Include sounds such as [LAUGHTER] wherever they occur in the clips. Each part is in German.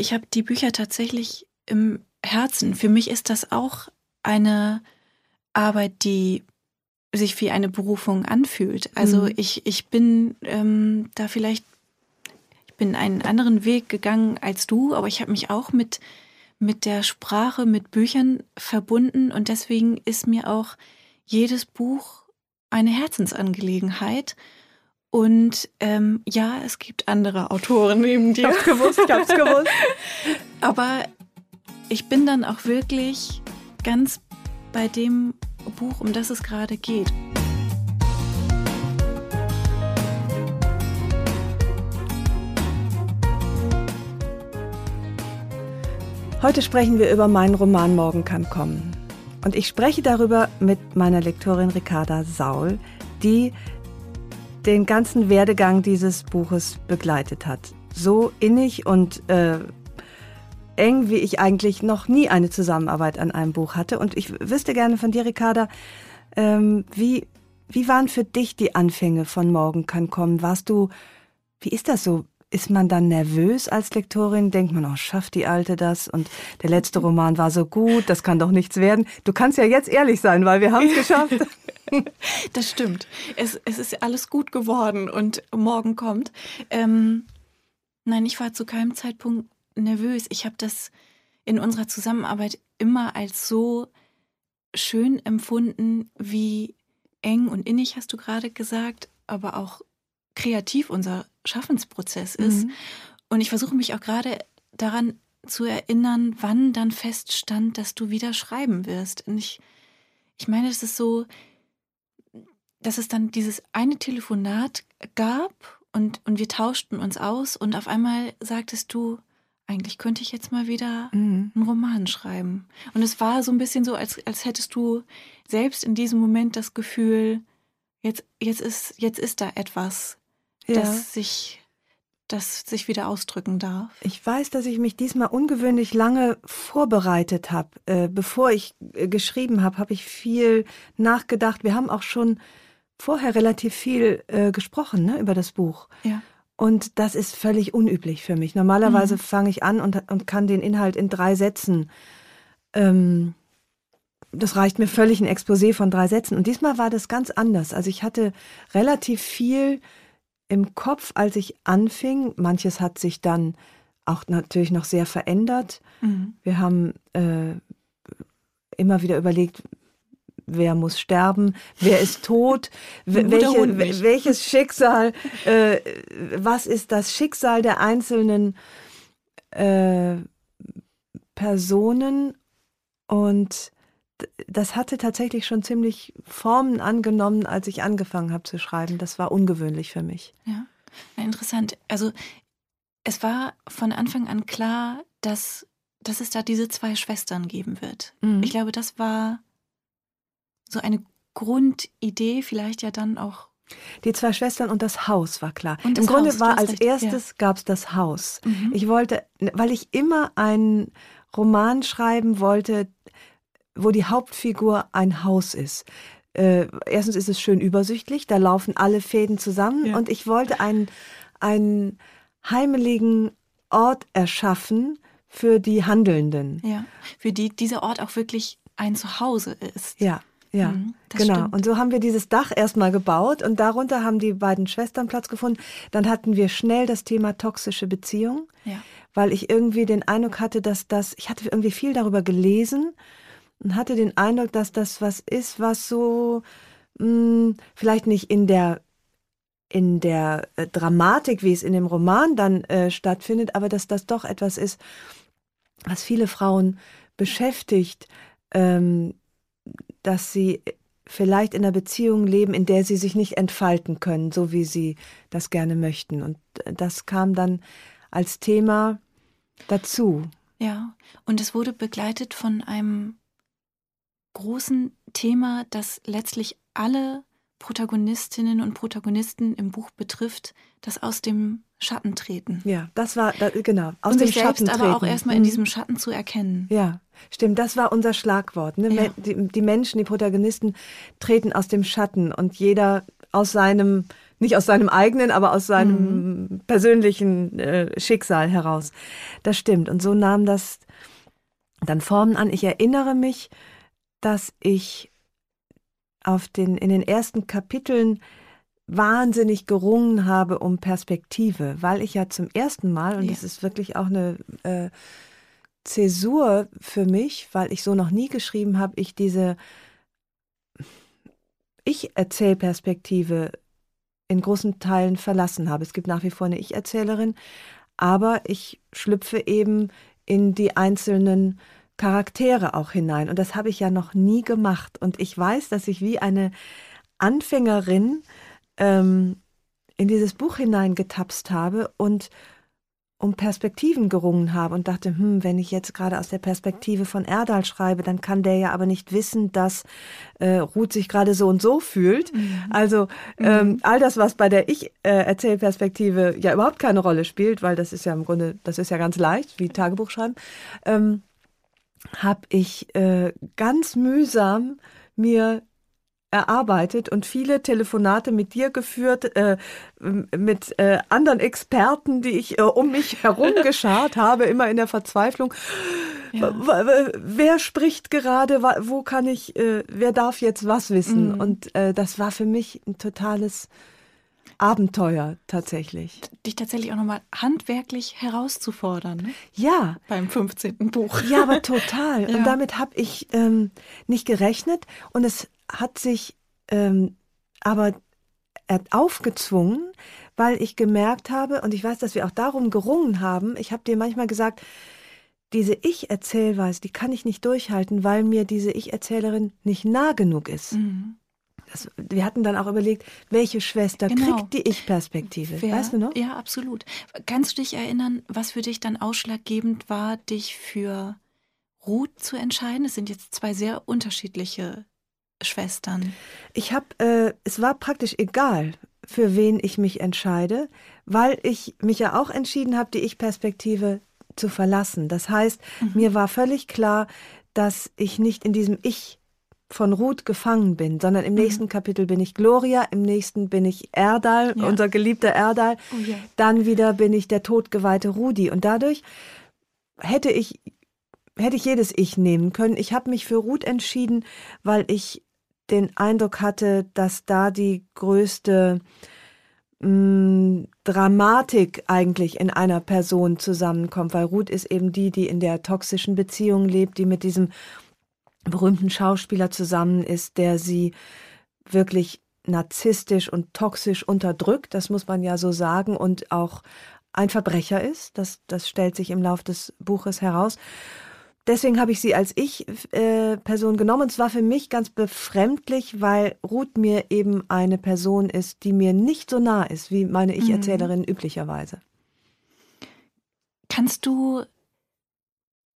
Ich habe die Bücher tatsächlich im Herzen. Für mich ist das auch eine Arbeit, die sich wie eine Berufung anfühlt. Also Mhm. ich, ich bin ähm, da vielleicht, ich bin einen anderen Weg gegangen als du, aber ich habe mich auch mit, mit der Sprache, mit Büchern verbunden und deswegen ist mir auch jedes Buch eine Herzensangelegenheit. Und ähm, ja, es gibt andere Autoren neben dir. Ich hab's gewusst, ich hab's gewusst. [LAUGHS] Aber ich bin dann auch wirklich ganz bei dem Buch, um das es gerade geht. Heute sprechen wir über meinen Roman Morgen kann kommen. Und ich spreche darüber mit meiner Lektorin Ricarda Saul, die den ganzen Werdegang dieses Buches begleitet hat. So innig und äh, eng, wie ich eigentlich noch nie eine Zusammenarbeit an einem Buch hatte. Und ich wüsste gerne von dir, Ricarda, ähm, wie, wie waren für dich die Anfänge von Morgen kann kommen? Warst du, wie ist das so? Ist man dann nervös als Lektorin? Denkt man, oh, schafft die Alte das? Und der letzte Roman war so gut, das kann doch nichts werden. Du kannst ja jetzt ehrlich sein, weil wir haben es geschafft. [LAUGHS] [LAUGHS] Das stimmt. Es, es ist alles gut geworden und morgen kommt. Ähm, nein, ich war zu keinem Zeitpunkt nervös. Ich habe das in unserer Zusammenarbeit immer als so schön empfunden, wie eng und innig, hast du gerade gesagt, aber auch kreativ unser Schaffensprozess ist. Mhm. Und ich versuche mich auch gerade daran zu erinnern, wann dann feststand, dass du wieder schreiben wirst. Und ich, ich meine, es ist so, dass es dann dieses eine Telefonat gab und, und wir tauschten uns aus und auf einmal sagtest du, eigentlich könnte ich jetzt mal wieder Mhm. einen Roman schreiben. Und es war so ein bisschen so, als, als hättest du selbst in diesem Moment das Gefühl, jetzt, jetzt, ist, jetzt ist da etwas, Ja. das sich, das sich wieder ausdrücken darf. Ich weiß, dass ich mich diesmal ungewöhnlich lange vorbereitet habe. Äh, bevor ich äh, geschrieben habe, habe ich viel nachgedacht. Wir haben auch schon vorher relativ viel äh, gesprochen ne, über das Buch. Ja. Und das ist völlig unüblich für mich. Normalerweise Mhm. fange ich an und, und kann den Inhalt in drei Sätzen. Ähm, das reicht mir völlig ein Exposé von drei Sätzen. Und diesmal war das ganz anders. Also ich hatte relativ viel im Kopf, als ich anfing. Manches hat sich dann auch natürlich noch sehr verändert. Mhm. Wir haben äh, immer wieder überlegt, wer muss sterben, wer ist tot, welche, welches Schicksal, äh, was ist das Schicksal der einzelnen äh, Personen und das hatte tatsächlich schon ziemlich Formen angenommen, als ich angefangen habe zu schreiben. Das war ungewöhnlich für mich. Ja, ja, interessant. Also es war von Anfang an klar, dass, dass es da diese zwei Schwestern geben wird. Mhm. Ich glaube, das war so eine Grundidee, vielleicht ja dann auch. Die zwei Schwestern und das Haus war klar. Im Grunde Haus, du war als recht, erstes gab es das Haus. Mhm. Ich wollte, weil ich immer einen Roman schreiben wollte, wo die Hauptfigur ein Haus ist. Äh, erstens ist es schön übersichtlich, da laufen alle Fäden zusammen Ja. und ich wollte einen, einen heimeligen Ort erschaffen für die Handelnden. Ja, für die dieser Ort auch wirklich ein Zuhause ist. Ja, ja, Mhm, genau. stimmt. Und so haben wir dieses Dach erstmal gebaut und darunter haben die beiden Schwestern Platz gefunden. Dann hatten wir schnell das Thema toxische Beziehung, Ja. weil ich irgendwie den Eindruck hatte, dass das, ich hatte irgendwie viel darüber gelesen und hatte den Eindruck, dass das was ist, was so mh, vielleicht nicht in der in der äh, Dramatik, wie es in dem Roman dann äh, stattfindet, aber dass das doch etwas ist, was viele Frauen beschäftigt, ähm, dass sie vielleicht in einer Beziehung leben, in der sie sich nicht entfalten können, so wie sie das gerne möchten. Und das kam dann als Thema dazu. Ja, und es wurde begleitet von einem großen Thema, das letztlich alle Protagonistinnen und Protagonisten im Buch betrifft, das aus dem Schatten treten. Ja, das war das, genau aus und dem sich Schatten selbst treten. aber auch erstmal in mhm. diesem Schatten zu erkennen. Ja, stimmt. Das war unser Schlagwort. Ne? Ja. Die, die, Menschen, die Protagonisten treten aus dem Schatten und jeder aus seinem nicht aus seinem eigenen, aber aus seinem mhm. persönlichen äh, Schicksal heraus. Das stimmt. Und so nahm das dann Formen an. Ich erinnere mich, dass ich auf den, in den ersten Kapiteln wahnsinnig gerungen habe um Perspektive, weil ich ja zum ersten Mal, und ja. das ist wirklich auch eine äh, Zäsur für mich, weil ich so noch nie geschrieben habe, ich diese Ich-Erzählperspektive in großen Teilen verlassen habe. Es gibt nach wie vor eine Ich-Erzählerin, aber ich schlüpfe eben in die einzelnen Charaktere auch hinein. Und das habe ich ja noch nie gemacht. Und ich weiß, dass ich wie eine Anfängerin ähm, in dieses Buch hineingetapst habe und um Perspektiven gerungen habe und dachte, hm, wenn ich jetzt gerade aus der Perspektive von Erdal schreibe, dann kann der ja aber nicht wissen, dass äh, Ruth sich gerade so und so fühlt. Mhm. Also ähm, mhm. all das, was bei der Ich-Erzählperspektive äh, ja überhaupt keine Rolle spielt, weil das ist ja im Grunde, das ist ja ganz leicht, wie Tagebuch schreiben, ähm, habe ich äh, ganz mühsam mir erarbeitet und viele Telefonate mit dir geführt, äh, mit äh, anderen Experten, die ich äh, um mich herum [LAUGHS] geschart habe, immer in der Verzweiflung. Ja. Wer spricht gerade? Wo kann ich? Äh, wer darf jetzt was wissen? Mhm. Und äh, das war für mich ein totales Abenteuer tatsächlich. Dich tatsächlich auch nochmal handwerklich herauszufordern. Ne? Ja. Beim 15. Buch. Ja, aber total. [LAUGHS] ja. Und damit habe ich ähm, nicht gerechnet und es hat sich ähm, aber aufgezwungen, weil ich gemerkt habe, und ich weiß, dass wir auch darum gerungen haben, ich habe dir manchmal gesagt, diese Ich-Erzählweise, die kann ich nicht durchhalten, weil mir diese Ich-Erzählerin nicht nah genug ist. Mhm. Das, wir hatten dann auch überlegt, welche Schwester genau. kriegt die Ich-Perspektive. Weißt du noch? Ja, absolut. Kannst du dich erinnern, was für dich dann ausschlaggebend war, dich für Ruth zu entscheiden? Es sind jetzt zwei sehr unterschiedliche Schwestern. Ich habe, äh, es war praktisch egal, für wen ich mich entscheide, weil ich mich ja auch entschieden habe, die Ich-Perspektive zu verlassen. Das heißt, mhm. mir war völlig klar, dass ich nicht in diesem Ich von Ruth gefangen bin, sondern im mhm. nächsten Kapitel bin ich Gloria, im nächsten bin ich Erdal, ja. unser geliebter Erdal, oh yeah. dann wieder bin ich der todgeweihte Rudi und dadurch hätte ich hätte ich jedes Ich nehmen können. Ich habe mich für Ruth entschieden, weil ich den Eindruck hatte, dass da die größte mh, mm, Dramatik eigentlich in einer Person zusammenkommt, weil Ruth ist eben die, die in der toxischen Beziehung lebt, die mit diesem berühmten Schauspieler zusammen ist, der sie wirklich narzisstisch und toxisch unterdrückt, das muss man ja so sagen, und auch ein Verbrecher ist. Das, das stellt sich im Lauf des Buches heraus. Deswegen habe ich sie als Ich-Person äh, genommen. Und zwar für mich ganz befremdlich, weil Ruth mir eben eine Person ist, die mir nicht so nah ist, wie meine Ich-Erzählerin mhm. üblicherweise. Kannst du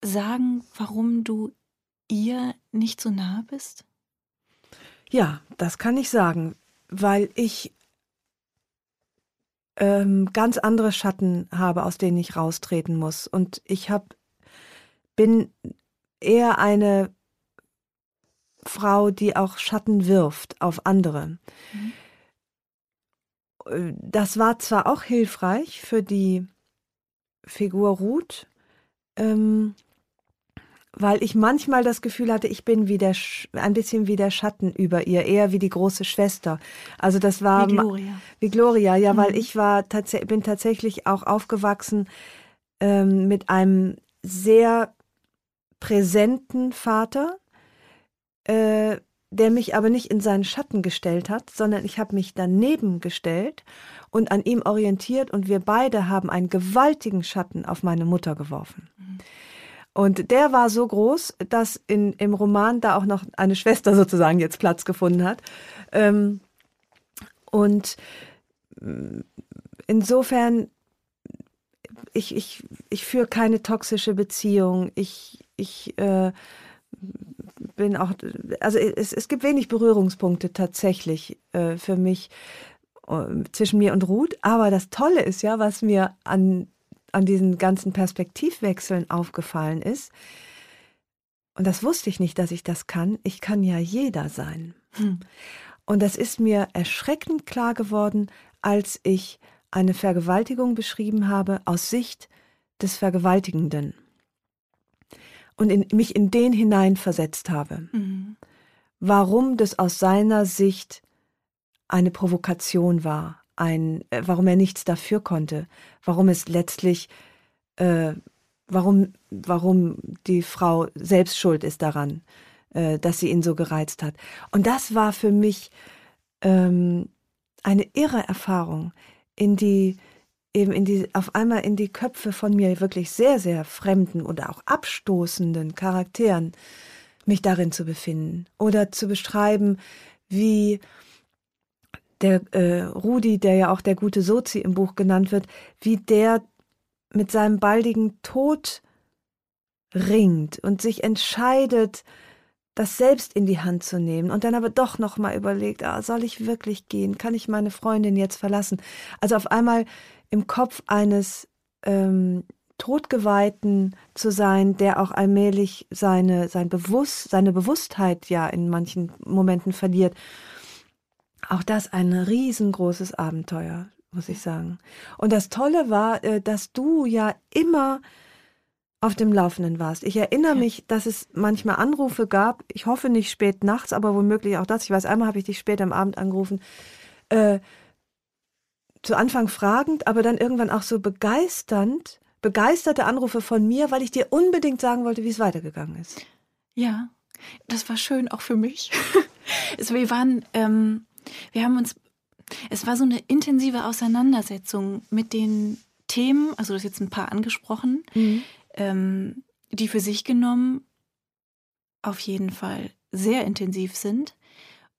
sagen, warum du ihr nicht so nah bist? Ja, das kann ich sagen, weil ich ähm, ganz andere Schatten habe, aus denen ich raustreten muss. Und ich habe bin eher eine Frau, die auch Schatten wirft auf andere. Mhm. Das war zwar auch hilfreich für die Figur Ruth, ähm, weil ich manchmal das Gefühl hatte, ich bin wie der, ein bisschen wie der Schatten über ihr, eher wie die große Schwester. Also das war wie Gloria. Wie Gloria, ja, mhm. weil ich war tats bin tatsächlich auch aufgewachsen ähm, mit einem sehr präsenten Vater, äh, der mich aber nicht in seinen Schatten gestellt hat, sondern ich habe mich daneben gestellt und an ihm orientiert und wir beide haben einen gewaltigen Schatten auf meine Mutter geworfen. Mhm. Und der war so groß, dass in, im Roman da auch noch eine Schwester [LAUGHS] sozusagen jetzt Platz gefunden hat. Ähm, und mm, insofern, ich, ich, ich führe keine toxische Beziehung. Ich, ich äh, bin auch, also es, es gibt wenig Berührungspunkte tatsächlich äh, für mich äh, zwischen mir und Ruth. Aber das Tolle ist ja, was mir an, an diesen ganzen Perspektivwechseln aufgefallen ist, und das wusste ich nicht, dass ich das kann, ich kann ja jeder sein. Hm. Und das ist mir erschreckend klar geworden, als ich eine Vergewaltigung beschrieben habe aus Sicht des Vergewaltigenden und in, mich in den hineinversetzt habe. Mhm. Warum das aus seiner Sicht eine Provokation war, ein, äh, warum er nichts dafür konnte, warum es letztlich, äh, warum, warum die Frau selbst schuld ist daran, äh, dass sie ihn so gereizt hat. Und das war für mich ähm, eine irre Erfahrung, in die eben in die, auf einmal in die Köpfe von mir wirklich sehr, sehr fremden oder auch abstoßenden Charakteren mich darin zu befinden oder zu beschreiben, wie der äh, Rudi, der ja auch der gute Sozi im Buch genannt wird, wie der mit seinem baldigen Tod ringt und sich entscheidet, das selbst in die Hand zu nehmen und dann aber doch noch mal überlegt, ah, soll ich wirklich gehen? Kann ich meine Freundin jetzt verlassen? Also auf einmal im Kopf eines ähm, Todgeweihten zu sein, der auch allmählich seine, sein Bewusst, seine Bewusstheit ja in manchen Momenten verliert. Auch das ein riesengroßes Abenteuer, muss ich sagen. Und das Tolle war, äh, dass du ja immer auf dem Laufenden warst. Ich erinnere mich, dass es manchmal Anrufe gab, ich hoffe nicht spät nachts, aber womöglich auch das. Ich weiß, einmal habe ich dich spät am Abend angerufen. Äh, zu Anfang fragend, aber dann irgendwann auch so begeisternd, begeisterte Anrufe von mir, weil ich dir unbedingt sagen wollte, wie es weitergegangen ist. Ja, das war schön auch für mich. [LAUGHS] wir waren, ähm, wir haben uns, es war so eine intensive Auseinandersetzung mit den Themen, also du hast jetzt ein paar angesprochen, mhm. ähm, die für sich genommen auf jeden Fall sehr intensiv sind.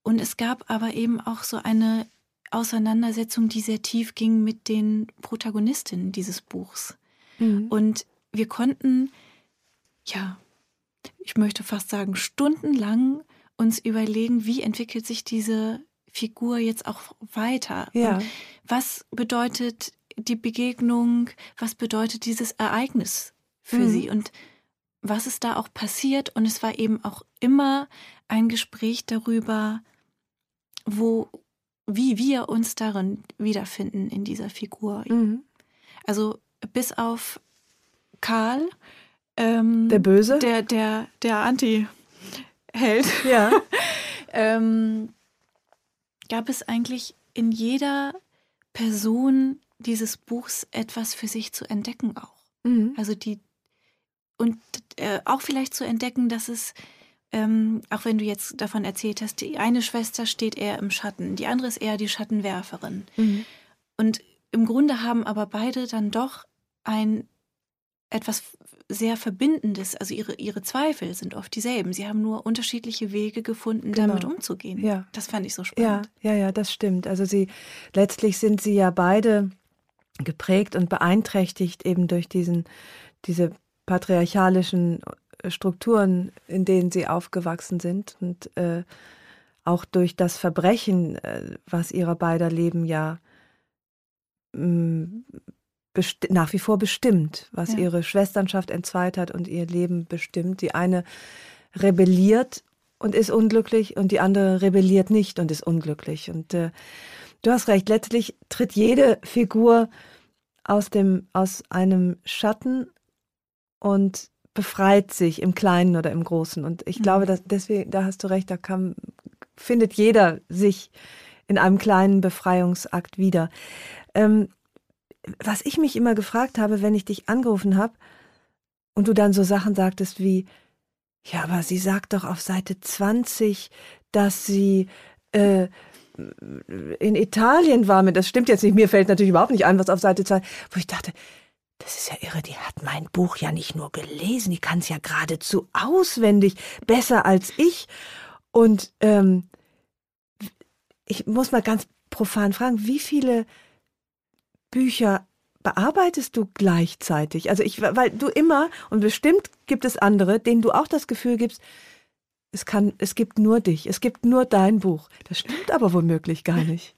Und es gab aber eben auch so eine Auseinandersetzung, die sehr tief ging mit den Protagonistinnen dieses Buchs. Mhm. Und wir konnten, ja, ich möchte fast sagen, stundenlang uns überlegen, wie entwickelt sich diese Figur jetzt auch weiter? Ja. was bedeutet die Begegnung? Was bedeutet dieses Ereignis für mhm. sie? Und was ist da auch passiert? Und es war eben auch immer ein Gespräch darüber, wo, wie wir uns darin wiederfinden in dieser Figur. Mhm. Also bis auf Karl, ähm, der Böse, der der der Anti-Held, ja. [LAUGHS] ähm, gab es eigentlich in jeder Person dieses Buchs etwas für sich zu entdecken auch. Mhm. Also die und äh, auch vielleicht zu entdecken, dass es ähm, auch wenn du jetzt davon erzählt hast, die eine Schwester steht eher im Schatten, die andere ist eher die Schattenwerferin. Mhm. Und im Grunde haben aber beide dann doch ein etwas sehr Verbindendes, also ihre, ihre Zweifel sind oft dieselben. Sie haben nur unterschiedliche Wege gefunden, genau. damit umzugehen. Ja. Das fand ich so spannend. Ja, ja, ja, das stimmt. Also sie letztlich sind sie ja beide geprägt und beeinträchtigt eben durch diesen, diese patriarchalischen Strukturen, in denen sie aufgewachsen sind und äh, auch durch das Verbrechen, äh, was ihrer beider Leben ja mm, nach wie vor bestimmt, was ja. ihre Schwesternschaft entzweit hat und ihr Leben bestimmt. Die eine rebelliert und ist unglücklich und die andere rebelliert nicht und ist unglücklich. Und äh, du hast recht, letztlich tritt jede Figur aus dem aus einem Schatten und befreit sich im Kleinen oder im Großen. Und ich mhm. glaube, dass deswegen, da hast du recht, da kann, findet jeder sich in einem kleinen Befreiungsakt wieder. Ähm, was ich mich immer gefragt habe, wenn ich dich angerufen habe und du dann so Sachen sagtest wie, ja, aber sie sagt doch auf Seite 20, dass sie äh, in Italien war. Das stimmt jetzt nicht. Mir fällt natürlich überhaupt nicht ein, was auf Seite 2, wo ich dachte, das ist ja irre, die hat mein Buch ja nicht nur gelesen, die kann es ja geradezu auswendig, besser als ich. Und ähm, ich muss mal ganz profan fragen, wie viele Bücher bearbeitest du gleichzeitig? Also ich, weil du immer, und bestimmt gibt es andere, denen du auch das Gefühl gibst, es kann, es gibt nur dich, es gibt nur dein Buch. Das stimmt aber womöglich gar [LAUGHS] nicht.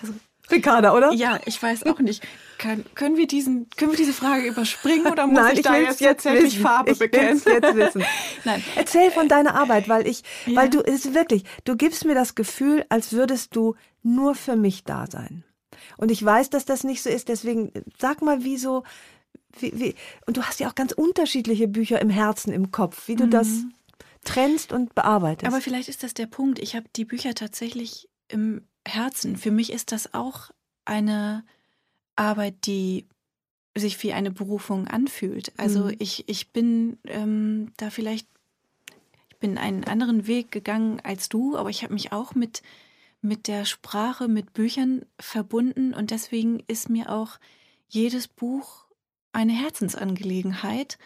Also, Ricarda, oder? Ja, ich weiß auch nicht. Kann, können, wir diesen, können wir diese Frage überspringen oder muss Nein, ich, ich da jetzt tatsächlich wissen. Farbe ich bekennen? jetzt wissen. [LAUGHS] Nein. Erzähl von deiner Arbeit, weil ich, ja. weil du ist wirklich, du gibst mir das Gefühl, als würdest du nur für mich da sein. Und ich weiß, dass das nicht so ist, deswegen sag mal, wieso, wie, wie, und du hast ja auch ganz unterschiedliche Bücher im Herzen, im Kopf, wie du mhm. das trennst und bearbeitest. Aber vielleicht ist das der Punkt. Ich habe die Bücher tatsächlich im Herzen. Für mich ist das auch eine Arbeit, die sich wie eine Berufung anfühlt. Also mhm. ich, ich bin ähm, da vielleicht, ich bin einen anderen Weg gegangen als du, aber ich habe mich auch mit, mit der Sprache, mit Büchern verbunden und deswegen ist mir auch jedes Buch eine Herzensangelegenheit.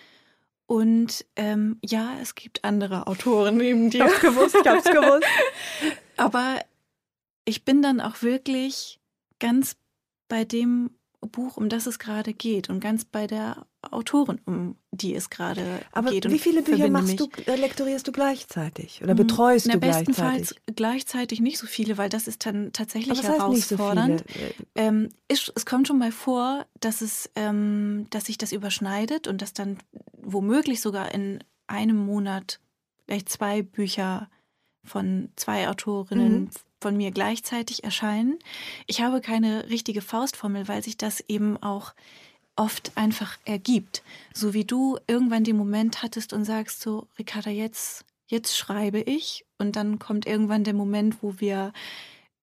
Und ähm, ja, es gibt andere Autoren neben dir. Ich hab's gewusst, ich hab's gewusst. [LAUGHS] Aber ich bin dann auch wirklich ganz bei dem Buch, um das es gerade geht und ganz bei der Autorin, um die es gerade Aber geht. wie viele Bücher machst du, äh, lektorierst du gleichzeitig oder hm, betreust Na, du gleichzeitig? Bestenfalls gleichzeitig nicht so viele, weil das ist dann tatsächlich Aber herausfordernd. So ähm, ist, es kommt schon mal vor, dass es, ähm, dass sich das überschneidet und dass dann womöglich sogar in einem Monat vielleicht zwei Bücher von zwei Autorinnen mhm von mir gleichzeitig erscheinen. Ich habe keine richtige Faustformel, weil sich das eben auch oft einfach ergibt. So wie du irgendwann den Moment hattest und sagst so, Ricarda, jetzt, jetzt schreibe ich. Und dann kommt irgendwann der Moment, wo wir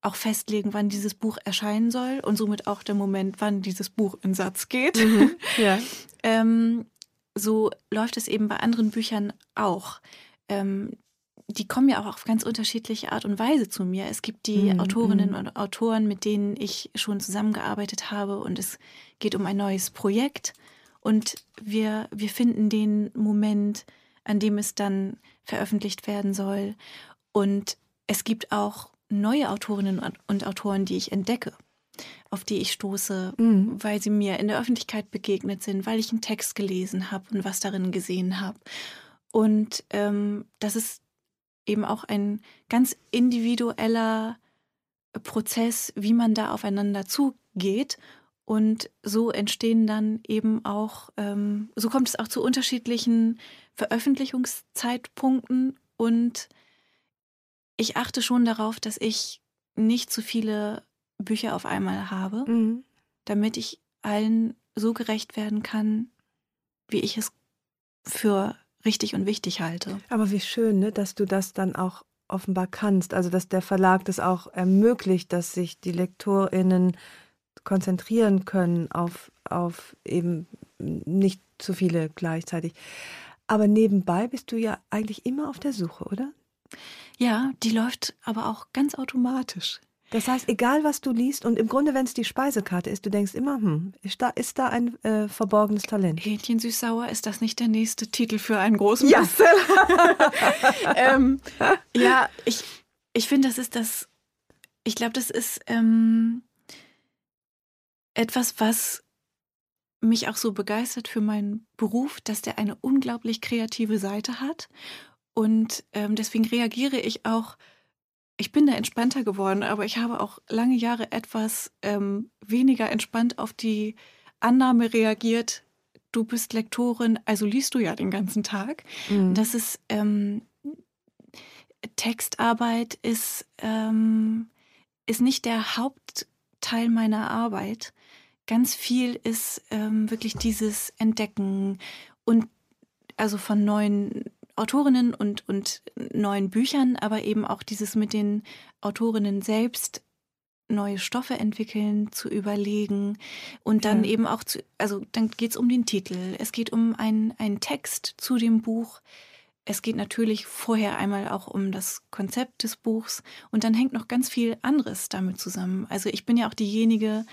auch festlegen, wann dieses Buch erscheinen soll und somit auch der Moment, wann dieses Buch in Satz geht. Mhm, [LAUGHS] ja. ähm, so läuft es eben bei anderen Büchern auch. Ähm, die kommen ja auch auf ganz unterschiedliche Art und Weise zu mir. Es gibt die mm, Autorinnen mm. und Autoren, mit denen ich schon zusammengearbeitet habe und es geht um ein neues Projekt und wir, wir finden den Moment, an dem es dann veröffentlicht werden soll. Und es gibt auch neue Autorinnen und Autoren, die ich entdecke, auf die ich stoße, mm. weil sie mir in der Öffentlichkeit begegnet sind, weil ich einen Text gelesen habe und was darin gesehen habe. Und ähm, das ist eben auch ein ganz individueller Prozess, wie man da aufeinander zugeht. Und so entstehen dann eben auch, ähm, so kommt es auch zu unterschiedlichen Veröffentlichungszeitpunkten. Und ich achte schon darauf, dass ich nicht zu viele Bücher auf einmal habe, mhm. damit ich allen so gerecht werden kann, wie ich es für richtig und wichtig halte. Aber wie schön, ne, dass du das dann auch offenbar kannst. Also dass der Verlag das auch ermöglicht, dass sich die LektorInnen konzentrieren können auf, auf eben nicht zu viele gleichzeitig. Aber nebenbei bist du ja eigentlich immer auf der Suche, oder? Ja, die läuft aber auch ganz automatisch. Das heißt, egal was du liest und im Grunde, wenn es die Speisekarte ist, du denkst immer, hm, ist da, ist da ein äh, verborgenes Talent? Hähnchen süß-sauer, ist das nicht der nächste Titel für einen großen ja. Bestseller? [LAUGHS] ähm, ja, ich, ich finde, das ist das, ich glaube, das ist ähm, etwas, was mich auch so begeistert für meinen Beruf, dass der eine unglaublich kreative Seite hat. Und ähm, deswegen reagiere ich auch ich bin da entspannter geworden, aber ich habe auch lange Jahre etwas ähm, weniger entspannt auf die Annahme reagiert, du bist Lektorin, also liest du ja den ganzen Tag. Mhm. Das ist ähm, Textarbeit ist, ähm, ist nicht der Hauptteil meiner Arbeit. Ganz viel ist ähm, wirklich dieses Entdecken und also von neuen Autorinnen und, und neuen Büchern, aber eben auch dieses mit den Autorinnen selbst neue Stoffe entwickeln, zu überlegen und dann ja. eben auch zu, also dann geht es um den Titel, es geht um einen, einen Text zu dem Buch, es geht natürlich vorher einmal auch um das Konzept des Buchs und dann hängt noch ganz viel anderes damit zusammen. Also ich bin ja auch diejenige,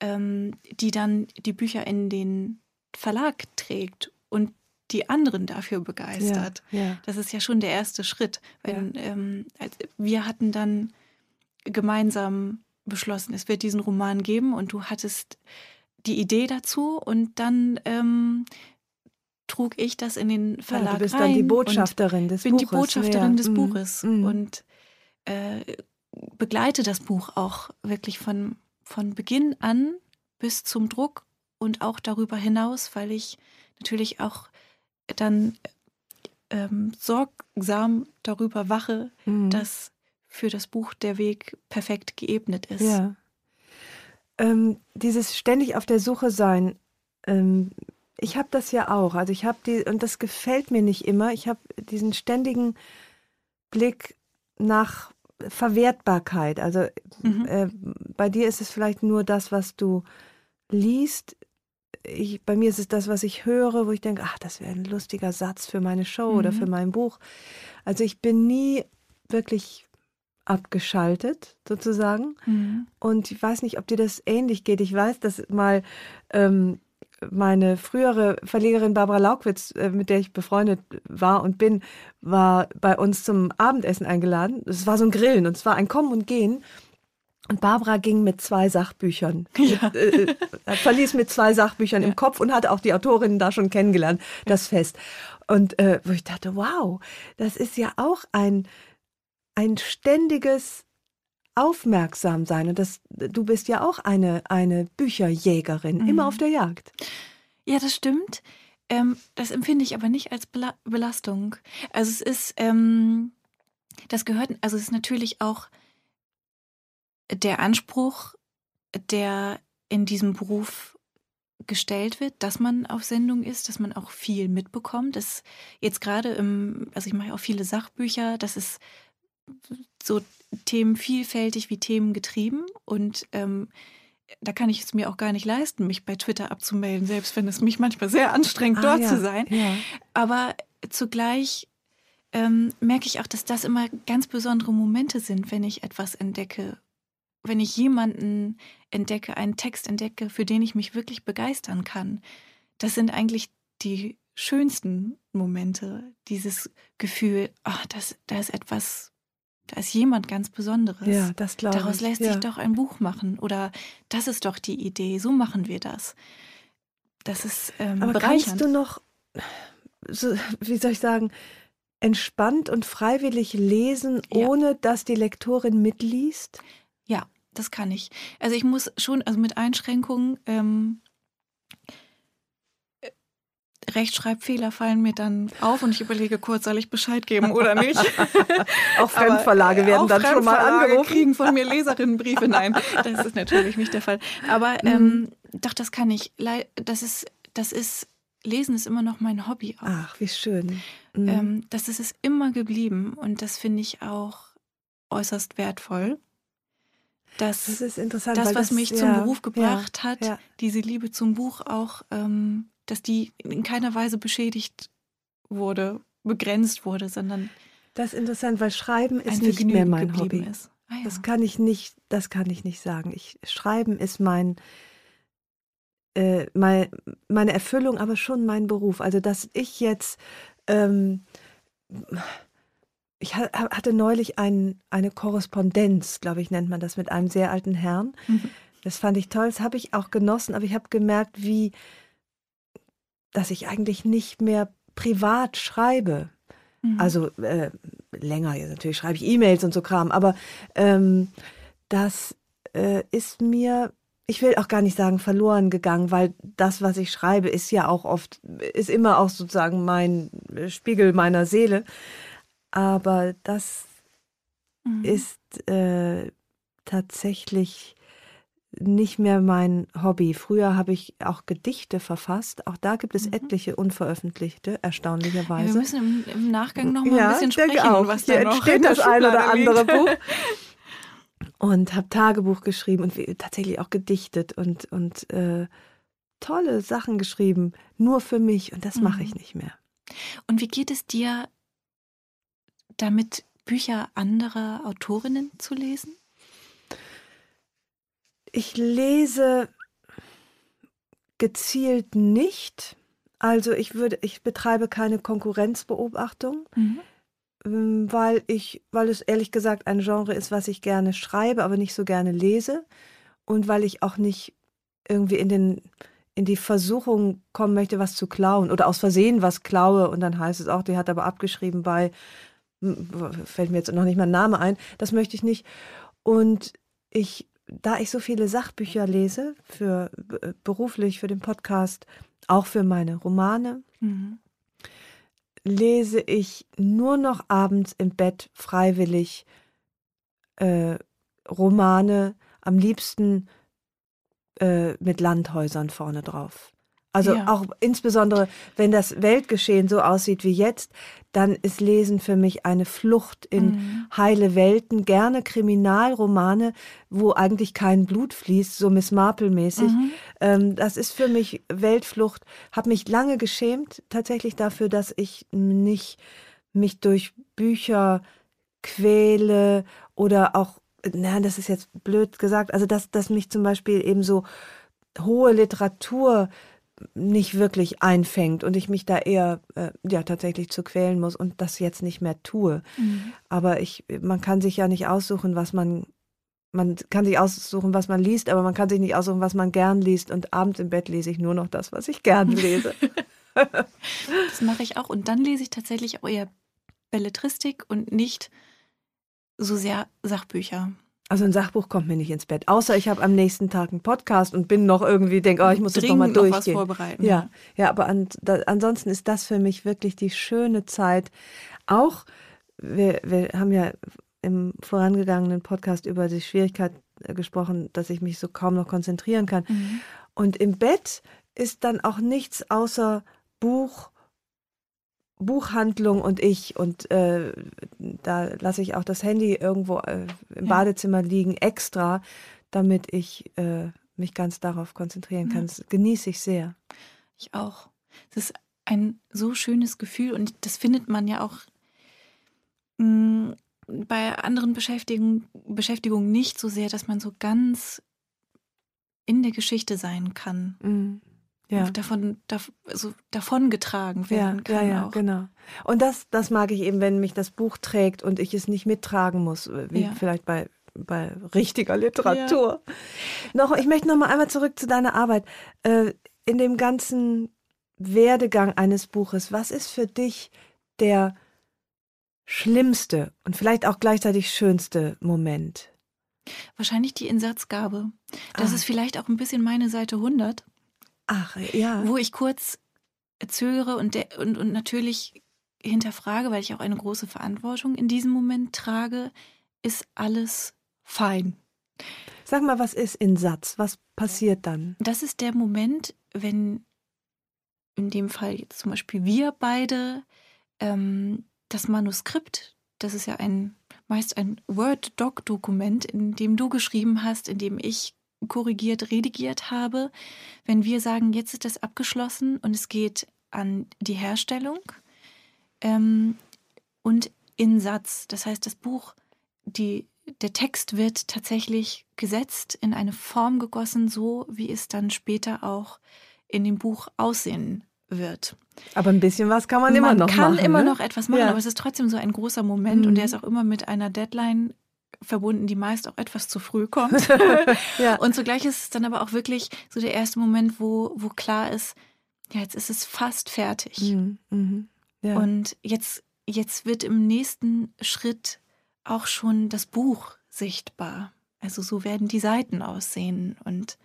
ähm, die dann die Bücher in den Verlag trägt und die anderen dafür begeistert. Ja, ja. Das ist ja schon der erste Schritt. Wenn, ja. ähm, wir hatten dann gemeinsam beschlossen, es wird diesen Roman geben und du hattest die Idee dazu und dann ähm, trug ich das in den Verlag ja, du bist rein dann die Botschafterin des bin Buches. Bin die Botschafterin ja. des mhm. Buches Mhm. und äh, begleite das Buch auch wirklich von, von Beginn an bis zum Druck und auch darüber hinaus, weil ich natürlich auch dann ähm, sorgsam darüber wache, Mhm. dass für das Buch der Weg perfekt geebnet ist. Ja. Ähm, dieses ständig auf der Suche sein, ähm, ich habe das ja auch. Also ich habe die, und das gefällt mir nicht immer, ich habe diesen ständigen Blick nach Verwertbarkeit. Also Mhm. äh, bei dir ist es vielleicht nur das, was du liest. Ich, bei mir ist es das, was ich höre, wo ich denke, ach, das wäre ein lustiger Satz für meine Show oder Mhm. für mein Buch. Also ich bin nie wirklich abgeschaltet, sozusagen. Mhm. Und ich weiß nicht, ob dir das ähnlich geht. Ich weiß, dass mal ähm, meine frühere Verlegerin Barbara Laukwitz, äh, mit der ich befreundet war und bin, war bei uns zum Abendessen eingeladen. Es war so ein Grillen und es war ein Kommen und Gehen. Und Barbara ging mit zwei Sachbüchern, [LAUGHS] Ja. mit, äh, äh, verließ mit zwei Sachbüchern im Kopf und hatte auch die Autorinnen da schon kennengelernt, das Fest. Und äh, wo ich dachte, wow, das ist ja auch ein, ein ständiges Aufmerksamsein. Und das, du bist ja auch eine, eine Bücherjägerin, Mhm. immer auf der Jagd. Ja, das stimmt. Ähm, das empfinde ich aber nicht als Bela Belastung. Also es ist, ähm, das gehört, also es ist natürlich auch der Anspruch, der in diesem Beruf gestellt wird, dass man auf Sendung ist, dass man auch viel mitbekommt. Das jetzt gerade im, also ich mache auch viele Sachbücher, das ist so Themen vielfältig wie Themen getrieben und ähm, da kann ich es mir auch gar nicht leisten, mich bei Twitter abzumelden, selbst wenn es mich manchmal sehr anstrengt, Ah, dort ja, zu sein. Ja. Aber zugleich ähm, merke ich auch, dass das immer ganz besondere Momente sind, wenn ich etwas entdecke. Wenn ich jemanden entdecke, einen Text entdecke, für den ich mich wirklich begeistern kann. Das sind eigentlich die schönsten Momente. Dieses Gefühl, ach, das, da ist etwas, da ist jemand ganz Besonderes. ja, das glaube ich. Daraus lässt ja. sich doch ein Buch machen. Oder das ist doch die Idee, so machen wir das. Das ist ähm, Aber bereichernd. kannst du noch, so, wie soll ich sagen, entspannt und freiwillig lesen, Ja. ohne dass die Lektorin mitliest? Ja, das kann ich. Also ich muss schon, also mit Einschränkungen, ähm, äh, Rechtschreibfehler fallen mir dann auf und ich überlege kurz, soll ich Bescheid geben oder nicht. [LAUGHS] Auch Fremdverlage Aber, äh, werden auch dann schon mal Fremdverlage angerufen. kriegen von mir Leserinnenbriefe. Nein, das ist natürlich nicht der Fall. Aber Mhm. ähm, doch, das kann ich. Das ist, das ist, Lesen ist immer noch mein Hobby auch. Ach, wie schön. Mhm. Ähm, das ist es immer geblieben und das finde ich auch äußerst wertvoll. Dass das ist interessant. das, was mich zum ja, Beruf gebracht ja, hat, ja. diese Liebe zum Buch auch, ähm, dass die in keiner Weise beschädigt wurde, begrenzt wurde, sondern Das ist interessant, weil Schreiben ist nicht Vergnügen mehr mein Hobby. ist. Ah. Das kann ich nicht, das kann ich nicht sagen. Ich, Schreiben ist mein, äh, mein, meine Erfüllung, aber schon mein Beruf. Also, dass ich jetzt, ähm, ich ha- hatte neulich ein, eine Korrespondenz, glaube ich, nennt man das, mit einem sehr alten Herrn. Mhm. Das fand ich toll, das habe ich auch genossen, aber ich habe gemerkt, wie, dass ich eigentlich nicht mehr privat schreibe. Mhm. Also äh, länger, jetzt natürlich schreibe ich E-Mails und so Kram, aber ähm, das äh, ist mir, ich will auch gar nicht sagen verloren gegangen, weil das, was ich schreibe, ist ja auch oft, ist immer auch sozusagen mein äh, Spiegel meiner Seele. Aber das Mhm. ist äh, tatsächlich nicht mehr mein Hobby. Früher habe ich auch Gedichte verfasst. Auch da gibt es Mhm. etliche unveröffentlichte, ja, erstaunlicherweise. wir müssen im, im Nachgang noch mal Ja, ein bisschen sprechen, auch. was da noch der das ein oder andere liegt. Buch. [LAUGHS] Und habe Tagebuch geschrieben und tatsächlich auch gedichtet und, und äh, tolle Sachen geschrieben, nur für mich. Und das mache ich Mhm. nicht mehr. Und wie geht es dir damit, Bücher anderer Autorinnen zu lesen? Ich lese gezielt nicht. Also ich würde, ich betreibe keine Konkurrenzbeobachtung, Mhm. ähm, weil ich, weil es ehrlich gesagt ein Genre ist, was ich gerne schreibe, aber nicht so gerne lese und weil ich auch nicht irgendwie in den in die Versuchung kommen möchte, was zu klauen oder aus Versehen was klaue und dann heißt es auch, die hat aber abgeschrieben bei, fällt mir jetzt noch nicht mal ein Name ein, das möchte ich nicht. Und ich, da ich so viele Sachbücher lese, für äh, beruflich, für den Podcast, auch für meine Romane, Mhm. lese ich nur noch abends im Bett freiwillig äh, Romane, am liebsten äh, mit Landhäusern vorne drauf. Also Ja. auch insbesondere, wenn das Weltgeschehen so aussieht wie jetzt, dann ist Lesen für mich eine Flucht in Mhm. heile Welten, gerne Kriminalromane, wo eigentlich kein Blut fließt, so Miss Marple-mäßig. Mhm. Ähm, das ist für mich Weltflucht. Habe mich lange geschämt tatsächlich dafür, dass ich nicht mich durch Bücher quäle oder auch, na, das ist jetzt blöd gesagt, also dass, dass mich zum Beispiel eben so hohe Literatur nicht wirklich einfängt und ich mich da eher äh, ja tatsächlich zu quälen muss und das jetzt nicht mehr tue. Mhm. Aber ich, man kann sich ja nicht aussuchen, was man, man kann sich aussuchen, was man liest, aber man kann sich nicht aussuchen, was man gern liest. Und abends im Bett lese ich nur noch das, was ich gern [LAUGHS] lese. Das mache ich auch. Und dann lese ich tatsächlich auch eher Belletristik und nicht so sehr Sachbücher. Also ein Sachbuch kommt mir nicht ins Bett. Außer ich habe am nächsten Tag einen Podcast und bin noch irgendwie, denke, oh, ich muss das noch mal Dringend noch was durchgehen. vorbereiten. Ja, ja, aber an, da, ansonsten ist das für mich wirklich die schöne Zeit. Auch, wir, wir haben ja im vorangegangenen Podcast über die Schwierigkeit äh, gesprochen, dass ich mich so kaum noch konzentrieren kann. Mhm. Und im Bett ist dann auch nichts außer Buch, Buchhandlung und ich. Und äh, da lasse ich auch das Handy irgendwo äh, im Ja. Badezimmer liegen, extra, damit ich äh, mich ganz darauf konzentrieren kann. Ja. Das genieße ich sehr. Ich auch. Es ist ein so schönes Gefühl und das findet man ja auch mh, bei anderen Beschäftigungen, Beschäftigungen nicht so sehr, dass man so ganz in der Geschichte sein kann. Mhm. Ja. Davon, dav so davongetragen Ja, werden ja, kann ja, auch. genau. Und das, das mag ich eben, wenn mich das Buch trägt und ich es nicht mittragen muss, wie Ja. vielleicht bei, bei richtiger Literatur. Noch, ich möchte noch mal einmal zurück zu deiner Arbeit. Äh, in dem ganzen Werdegang eines Buches, was ist für dich der schlimmste und vielleicht auch gleichzeitig schönste Moment? Wahrscheinlich die Insatzgabe. Das Ah. ist vielleicht auch ein bisschen meine Seite 100. Ach, ja. wo ich kurz zögere und, der, und, und natürlich hinterfrage, weil ich auch eine große Verantwortung in diesem Moment trage, ist alles fein. Sag mal, was ist in Satz? Was passiert dann? Das ist der Moment, wenn in dem Fall jetzt zum Beispiel wir beide ähm, das Manuskript, das ist ja ein meist ein Word-Doc-Dokument, in dem du geschrieben hast, in dem ich korrigiert, redigiert habe, wenn wir sagen, jetzt ist das abgeschlossen und es geht an die Herstellung ähm, und in Satz. Das heißt, das Buch, die, der Text wird tatsächlich gesetzt, in eine Form gegossen, so wie es dann später auch in dem Buch aussehen wird. Aber ein bisschen was kann man, immer noch kann machen. immer ne? noch etwas machen, Ja. aber es ist trotzdem so ein großer Moment Mhm. und der ist auch immer mit einer Deadline verbunden, die meist auch etwas zu früh kommt. [LAUGHS] Ja. [LAUGHS] Und zugleich ist es dann aber auch wirklich so der erste Moment, wo, wo klar ist, ja, jetzt ist es fast fertig. Mhm, mhm. Ja. Und jetzt, jetzt wird im nächsten Schritt auch schon das Buch sichtbar. Also so werden die Seiten aussehen und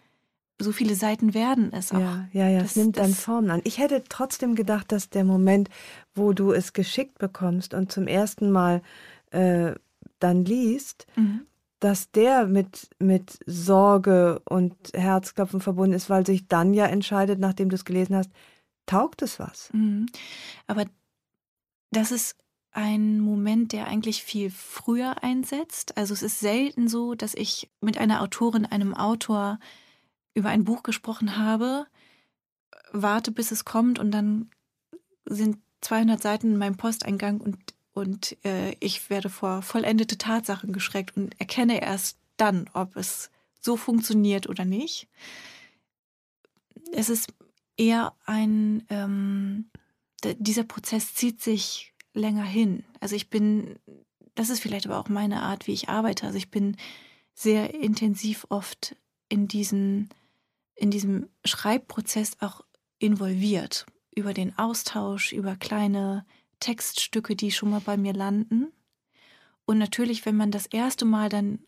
so viele Seiten werden es auch. Ja, ja, ja, es Das- nimmt dann Formen an. Ich hätte trotzdem gedacht, dass der Moment, wo du es geschickt bekommst und zum ersten Mal äh, dann liest, Mhm. dass der mit, mit Sorge und Herzklopfen verbunden ist, weil sich dann ja entscheidet, nachdem du es gelesen hast, taugt es was? Mhm. Aber das ist ein Moment, der eigentlich viel früher einsetzt. Also es ist selten so, dass ich mit einer Autorin, einem Autor über ein Buch gesprochen habe, warte, bis es kommt und dann sind 200 Seiten in meinem Posteingang und, und äh, ich werde vor vollendete Tatsachen geschreckt und erkenne erst dann, ob es so funktioniert oder nicht. es ist eher ein, ähm, dieser Prozess zieht sich länger hin. Also ich bin, das ist vielleicht aber auch meine Art, wie ich arbeite. Also ich bin sehr intensiv oft in diesen, in diesem Schreibprozess auch involviert. Über den Austausch, über kleine Textstücke, die schon mal bei mir landen. Und natürlich, wenn man das erste Mal dann,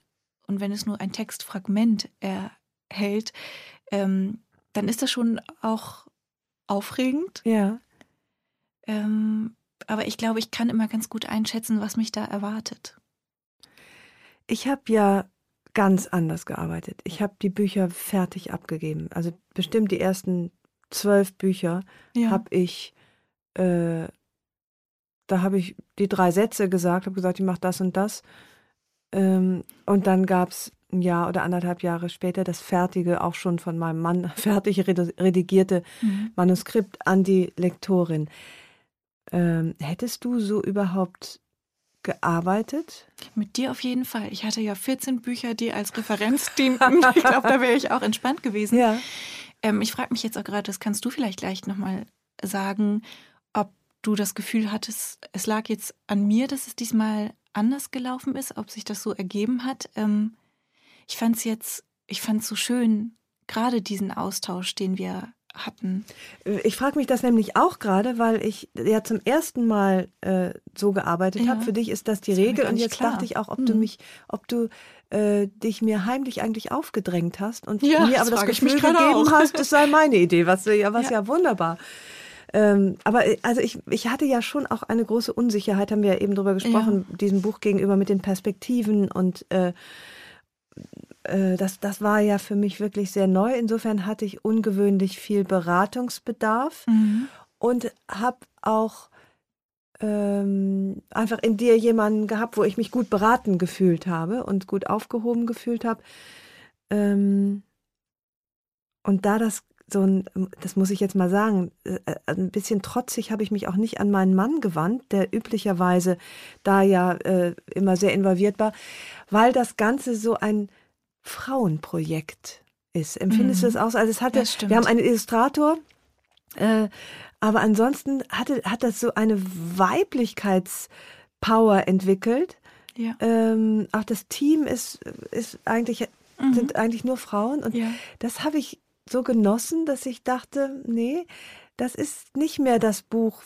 und wenn es nur ein Textfragment erhält, ähm, dann ist das schon auch aufregend. Ja. Ähm, aber ich glaube, ich kann immer ganz gut einschätzen, was mich da erwartet. Ich habe ja ganz anders gearbeitet. Ich habe die Bücher fertig abgegeben. Also bestimmt die ersten zwölf Bücher ja. habe ich, äh, da habe ich die drei Sätze gesagt, habe gesagt, ich mache das und das. Ähm, und dann gab es ein Jahr oder anderthalb Jahre später das fertige, auch schon von meinem Mann [LAUGHS] fertig redigierte mhm. Manuskript an die Lektorin. Ähm, hättest du so überhaupt gearbeitet? Mit dir auf jeden Fall. Ich hatte ja 14 Bücher, die als Referenz dienten. [LAUGHS] ich glaube, da wäre ich auch entspannt gewesen. Ja. Ähm, ich frage mich jetzt auch gerade, das kannst du vielleicht gleich nochmal sagen, du das Gefühl hattest, es lag jetzt an mir, dass es diesmal anders gelaufen ist, ob sich das so ergeben hat. Ähm, ich fand es jetzt, ich fand es so schön, gerade diesen Austausch, den wir hatten. Ich frage mich das nämlich auch gerade, weil ich ja zum ersten Mal äh, so gearbeitet ja. habe. Für dich ist das die das Regel und jetzt klar. dachte ich auch, ob mhm. du mich, ob du äh, dich mir heimlich eigentlich aufgedrängt hast und ja, mir aber das Gefühl gegeben auch. hast, das sei meine Idee, was ja, was ja, ja wunderbar. Ähm, aber äh, also ich, ich hatte ja schon auch eine große Unsicherheit, haben wir ja eben drüber gesprochen, diesem Buch gegenüber mit den Perspektiven und äh, äh, das, das war ja für mich wirklich sehr neu. Insofern hatte ich ungewöhnlich viel Beratungsbedarf mhm. und habe auch ähm, einfach in dir jemanden gehabt, wo ich mich gut beraten gefühlt habe und gut aufgehoben gefühlt habe. Ähm, und da das so ein, das muss ich jetzt mal sagen, äh, ein bisschen trotzig habe ich mich auch nicht an meinen Mann gewandt, der üblicherweise da ja äh, immer sehr involviert war, weil das Ganze so ein Frauenprojekt ist. Empfindest mhm. du das auch? Also es hatte, ja, wir haben einen Illustrator, äh, aber ansonsten hatte, hat das so eine Weiblichkeitspower entwickelt. Ja. Ähm, auch das Team ist, ist eigentlich, mhm. sind eigentlich nur Frauen. Und ja. das habe ich so genossen, dass ich dachte, nee, das ist nicht mehr das Buch,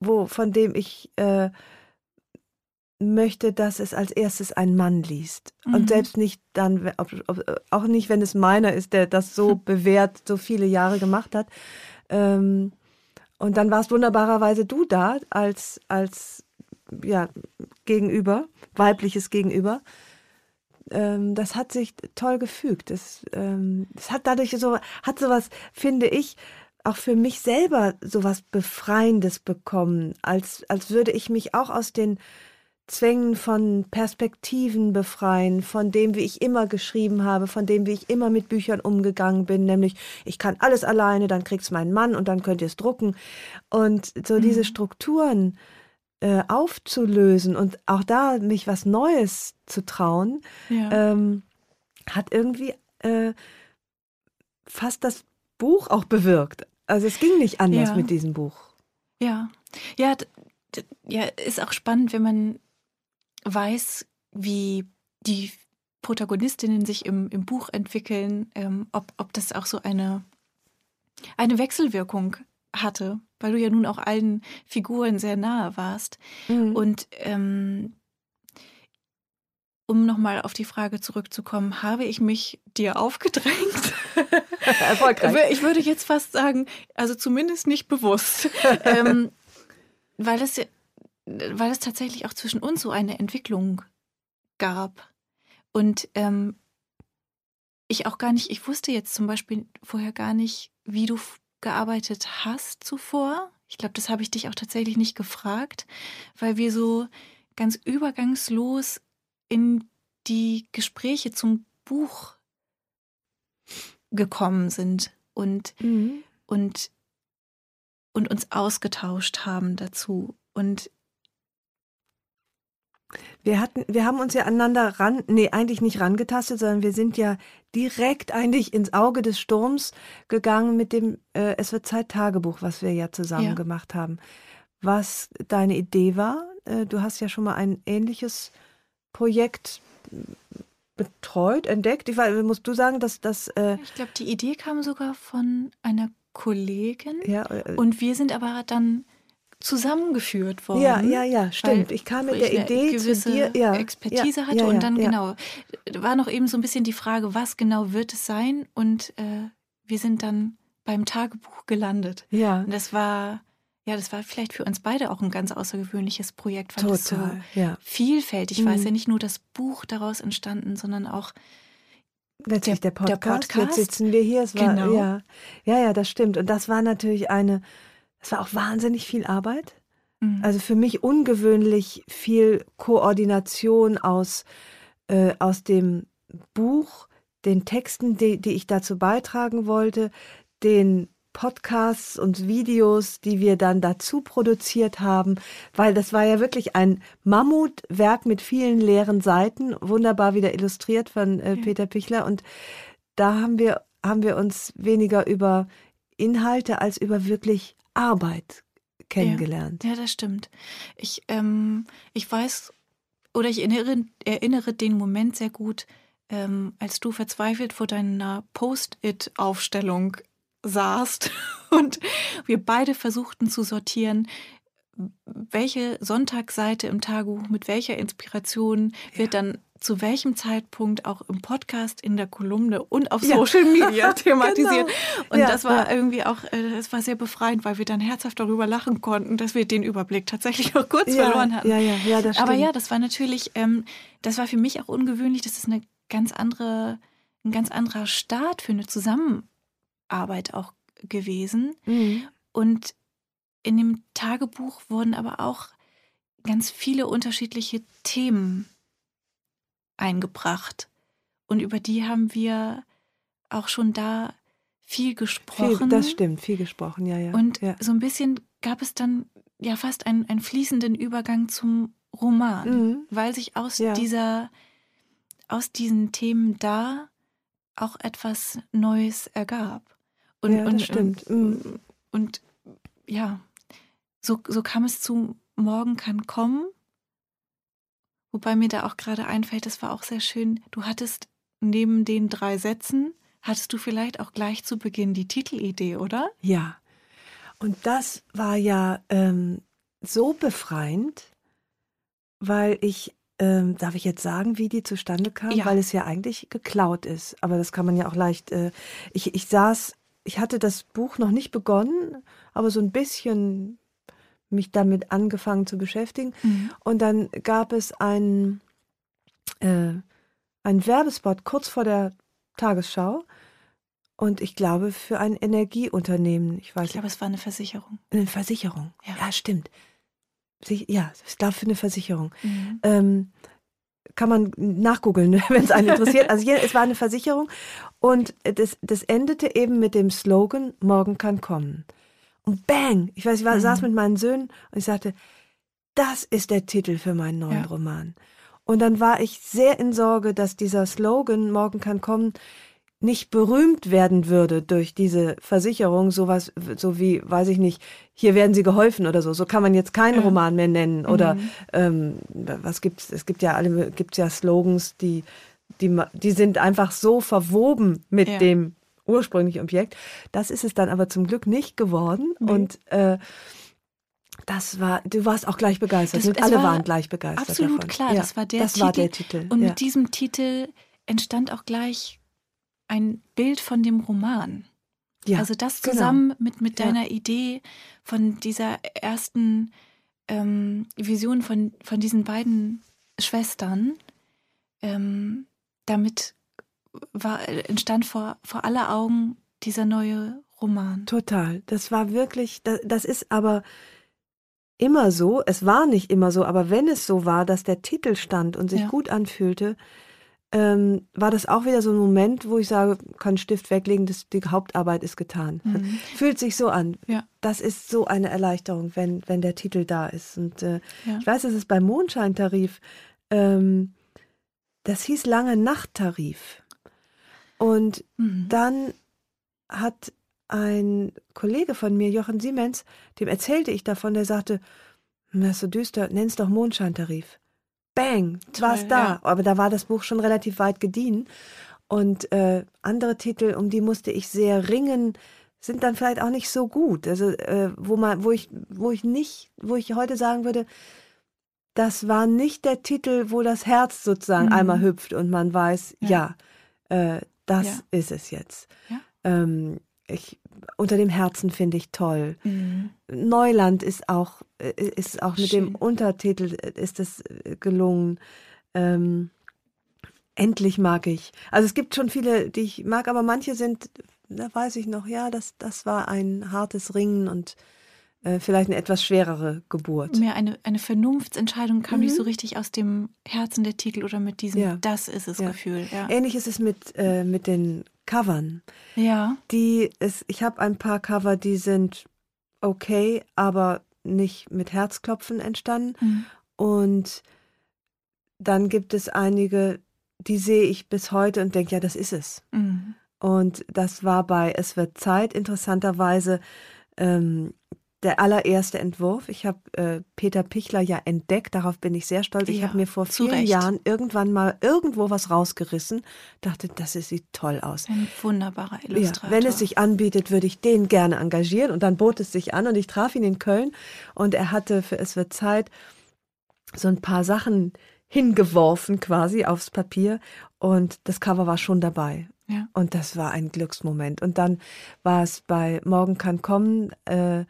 wo, von dem ich äh, möchte, dass es als erstes ein Mann liest. Mhm. Und selbst nicht dann, auch nicht, wenn es meiner ist, der das so [LAUGHS] bewährt, so viele Jahre gemacht hat. Ähm, und dann warst wunderbarerweise du da als, als ja, Gegenüber, weibliches Gegenüber. Ähm, das hat sich toll gefügt. Das, ähm, das hat dadurch so, hat sowas, finde ich, auch für mich selber sowas Befreiendes bekommen, als, als würde ich mich auch aus den Zwängen von Perspektiven befreien, von dem, wie ich immer geschrieben habe, von dem, wie ich immer mit Büchern umgegangen bin, nämlich ich kann alles alleine, dann kriegt's mein Mann und dann könnt ihr es drucken. Und so mhm. diese Strukturen äh, aufzulösen und auch da mich was Neues zu trauen, ja. ähm, hat irgendwie äh, fast das Buch auch bewirkt. Also es ging nicht anders ja. mit diesem Buch. Ja, ja, ja, ist auch spannend, wenn man weiß, wie die Protagonistinnen sich im, im Buch entwickeln, ähm, ob, ob das auch so eine, eine Wechselwirkung hatte, weil du ja nun auch allen Figuren sehr nahe warst. Mhm. Und ähm, um nochmal auf die Frage zurückzukommen, habe ich mich dir aufgedrängt? [LAUGHS] Erfolgreich. Ich würde jetzt fast sagen, also zumindest nicht bewusst. [LAUGHS] ähm, weil es weil es tatsächlich auch zwischen uns so eine Entwicklung gab. Und ähm, ich auch gar nicht, ich wusste jetzt zum Beispiel vorher gar nicht, wie du gearbeitet hast zuvor. Ich glaube, das habe ich dich auch tatsächlich nicht gefragt, weil wir so ganz übergangslos in die Gespräche zum Buch gekommen sind und, mhm. und, und uns ausgetauscht haben dazu. Und Wir hatten, wir haben uns ja aneinander ran, nee, eigentlich nicht rangetastet, sondern wir sind ja direkt eigentlich ins Auge des Sturms gegangen mit dem äh, Es wird Zeit Tagebuch, was wir ja zusammen ja. gemacht haben. Was deine Idee war, äh, du hast ja schon mal ein ähnliches Projekt betreut, entdeckt. Ich weiß, musst du sagen, dass das. Äh ich glaube, die Idee kam sogar von einer Kollegin. Ja, äh, und wir sind aber dann zusammengeführt worden. Ja, ja, ja, stimmt. Ich kam mit der Idee zu dir, ja, Expertise ja, hatte ja, und dann genau war noch eben so ein bisschen die Frage, was genau wird es sein? Und äh, wir sind dann beim Tagebuch gelandet. Ja. Und das war ja, das war vielleicht für uns beide auch ein ganz außergewöhnliches Projekt, weil Total, es so ja. vielfältig war. Es ist ja mhm. nicht nur das Buch daraus entstanden, sondern auch Letztlich der, der, Podcast. der Podcast. Jetzt sitzen wir hier. Es war, genau. ja, ja, ja, das stimmt. Und das war natürlich eine, es war auch wahnsinnig viel Arbeit. Mhm. Also für mich ungewöhnlich viel Koordination aus, äh, aus dem Buch, den Texten, die, die ich dazu beitragen wollte, den Podcasts und Videos, die wir dann dazu produziert haben, weil das war ja wirklich ein Mammutwerk mit vielen leeren Seiten, wunderbar wieder illustriert von äh, Peter Pichler und da haben wir haben wir uns weniger über Inhalte als über wirklich Arbeit kennengelernt. Ja, ja das stimmt. Ich ähm, ich weiß oder ich erinnere, erinnere den Moment sehr gut, ähm, als du verzweifelt vor deiner Post-it-Aufstellung saßt [LAUGHS] und wir beide versuchten zu sortieren, welche Sonntagsseite im Tagebuch mit welcher Inspiration wird ja. dann zu welchem Zeitpunkt auch im Podcast, in der Kolumne und auf Social ja. Media [LAUGHS] thematisiert. genau. Und ja, das war ja. irgendwie auch, äh, das war sehr befreiend, weil wir dann herzhaft darüber lachen konnten, dass wir den Überblick tatsächlich auch kurz verloren hatten. Ja, ja, ja, das Aber ja, das war natürlich, ähm, das war für mich auch ungewöhnlich. Das ist eine ganz andere, ein ganz anderer Start für eine Zusammenarbeit auch gewesen. Mhm. Und in dem Tagebuch wurden aber auch ganz viele unterschiedliche Themen eingebracht. Und über die haben wir auch schon da viel gesprochen. Viel, das stimmt, viel gesprochen, ja, ja. Und ja. so ein bisschen gab es dann ja fast einen, einen fließenden Übergang zum Roman, mhm. weil sich aus ja. dieser, aus diesen Themen da auch etwas Neues ergab. Und, ja, und, stimmt. Und, mhm. und ja, so, so kam es zu Morgen kann kommen. Wobei mir da auch gerade einfällt, das war auch sehr schön. Du hattest neben den drei Sätzen, hattest du vielleicht auch gleich zu Beginn die Titelidee, oder? Ja. Und das war ja ähm, so befreiend, weil ich, ähm, darf ich jetzt sagen, wie die zustande kam? Ja. Weil es ja eigentlich geklaut ist. Aber das kann man ja auch leicht. Äh, ich, ich saß ich hatte das Buch noch nicht begonnen, aber so ein bisschen mich damit angefangen zu beschäftigen. Mhm. Und dann gab es einen, äh, einen Werbespot kurz vor der Tagesschau. Und ich glaube, für ein Energieunternehmen. Ich, weiß ich glaube, es war eine Versicherung. Eine Versicherung. Ja, ja stimmt. Ja, ich glaube, für eine Versicherung. Mhm. Ähm, kann man nachgoogeln, [LAUGHS] wenn es einen interessiert. Also hier, es war eine Versicherung und das, das endete eben mit dem Slogan, morgen kann kommen. Und bang, ich weiß, ich war, mhm. saß mit meinen Söhnen und ich sagte, das ist der Titel für meinen neuen ja. Roman. Und dann war ich sehr in Sorge, dass dieser Slogan, morgen kann kommen, nicht berühmt werden würde durch diese Versicherung, sowas, so wie, weiß ich nicht, hier werden sie geholfen oder so. So kann man jetzt keinen Roman mehr nennen. Oder mhm. ähm, was gibt's? Es gibt ja alle, gibt's ja Slogans, die, die, die sind einfach so verwoben mit ja. dem ursprünglichen Objekt. Das ist es dann aber zum Glück nicht geworden. Mhm. Und äh, das war, du warst auch gleich begeistert. Das, alle war waren gleich begeistert. Absolut davon. klar, ja, das war der das Titel. War der Titel. Und ja. mit diesem Titel entstand auch gleich ein Bild von dem Roman. Ja, also das genau. zusammen genau. mit, mit deiner. Idee von dieser ersten ähm, Vision von, von diesen beiden Schwestern, ähm, damit war, entstand vor, vor aller Augen dieser neue Roman. Total. Das war wirklich, das, das ist aber immer so, es war nicht immer so, aber wenn es so war, dass der Titel stand und sich ja. gut anfühlte, ähm, war das auch wieder so ein Moment, wo ich sage, kann Stift weglegen, das, die Hauptarbeit ist getan. Mhm. [LAUGHS] Fühlt sich so an. Ja. Das ist so eine Erleichterung, wenn, wenn der Titel da ist. Und äh, Ja. ich weiß, es ist beim Mondscheintarif, ähm, das hieß lange Nachttarif. Und Mhm. dann hat ein Kollege von mir, Jochen Siemens, dem erzählte ich davon, der sagte, "Hm, das ist so düster, nenn's doch Mondscheintarif. Bang, war's da. ja. Aber da war das Buch schon relativ weit gediehen. Und äh, andere Titel, um die musste ich sehr ringen, sind dann vielleicht auch nicht so gut. Also äh, wo man, wo ich, wo ich nicht, wo ich heute sagen würde, das war nicht der Titel, wo das Herz sozusagen Mhm. einmal hüpft und man weiß, ja, Ja. äh, das Ja. ist es jetzt. Ja. Ähm, ich, unter dem Herzen finde ich toll. Mhm. Neuland ist auch, äh, ist auch mit dem Schön. Untertitel äh, ist es äh, gelungen. Ähm, endlich mag ich. Also es gibt schon viele, die ich mag, aber manche sind, da weiß ich noch, ja, das, das war ein hartes Ringen und vielleicht eine etwas schwerere Geburt. Mehr eine, eine Vernunftsentscheidung kam Mhm. nicht so richtig aus dem Herzen der Titel oder mit diesem Ja. Das ist es Ja. Gefühl. Ja. Ähnlich ist es mit, äh, mit den Covern. ja. Die ist, ich habe ein paar Cover, die sind okay, aber nicht mit Herzklopfen entstanden. Mhm. Und dann gibt es einige, die sehe ich bis heute und denke, ja, das ist es. Mhm. Und das war bei Es wird Zeit interessanterweise ähm, der allererste Entwurf. Ich habe äh, Peter Pichler ja entdeckt, darauf bin ich sehr stolz. Ich Ja, habe mir vor vielen Recht. Jahren irgendwann mal irgendwo was rausgerissen, dachte, das sieht toll aus. Ein wunderbarer Ja, Illustrator. wenn es sich anbietet, würde ich den gerne engagieren. Und dann bot es sich an und ich traf ihn in Köln und er hatte für Es wird Zeit so ein paar Sachen hingeworfen quasi aufs Papier und das Cover war schon dabei. Ja. Und das war ein Glücksmoment. Und dann war es bei Morgen kann kommen, äh,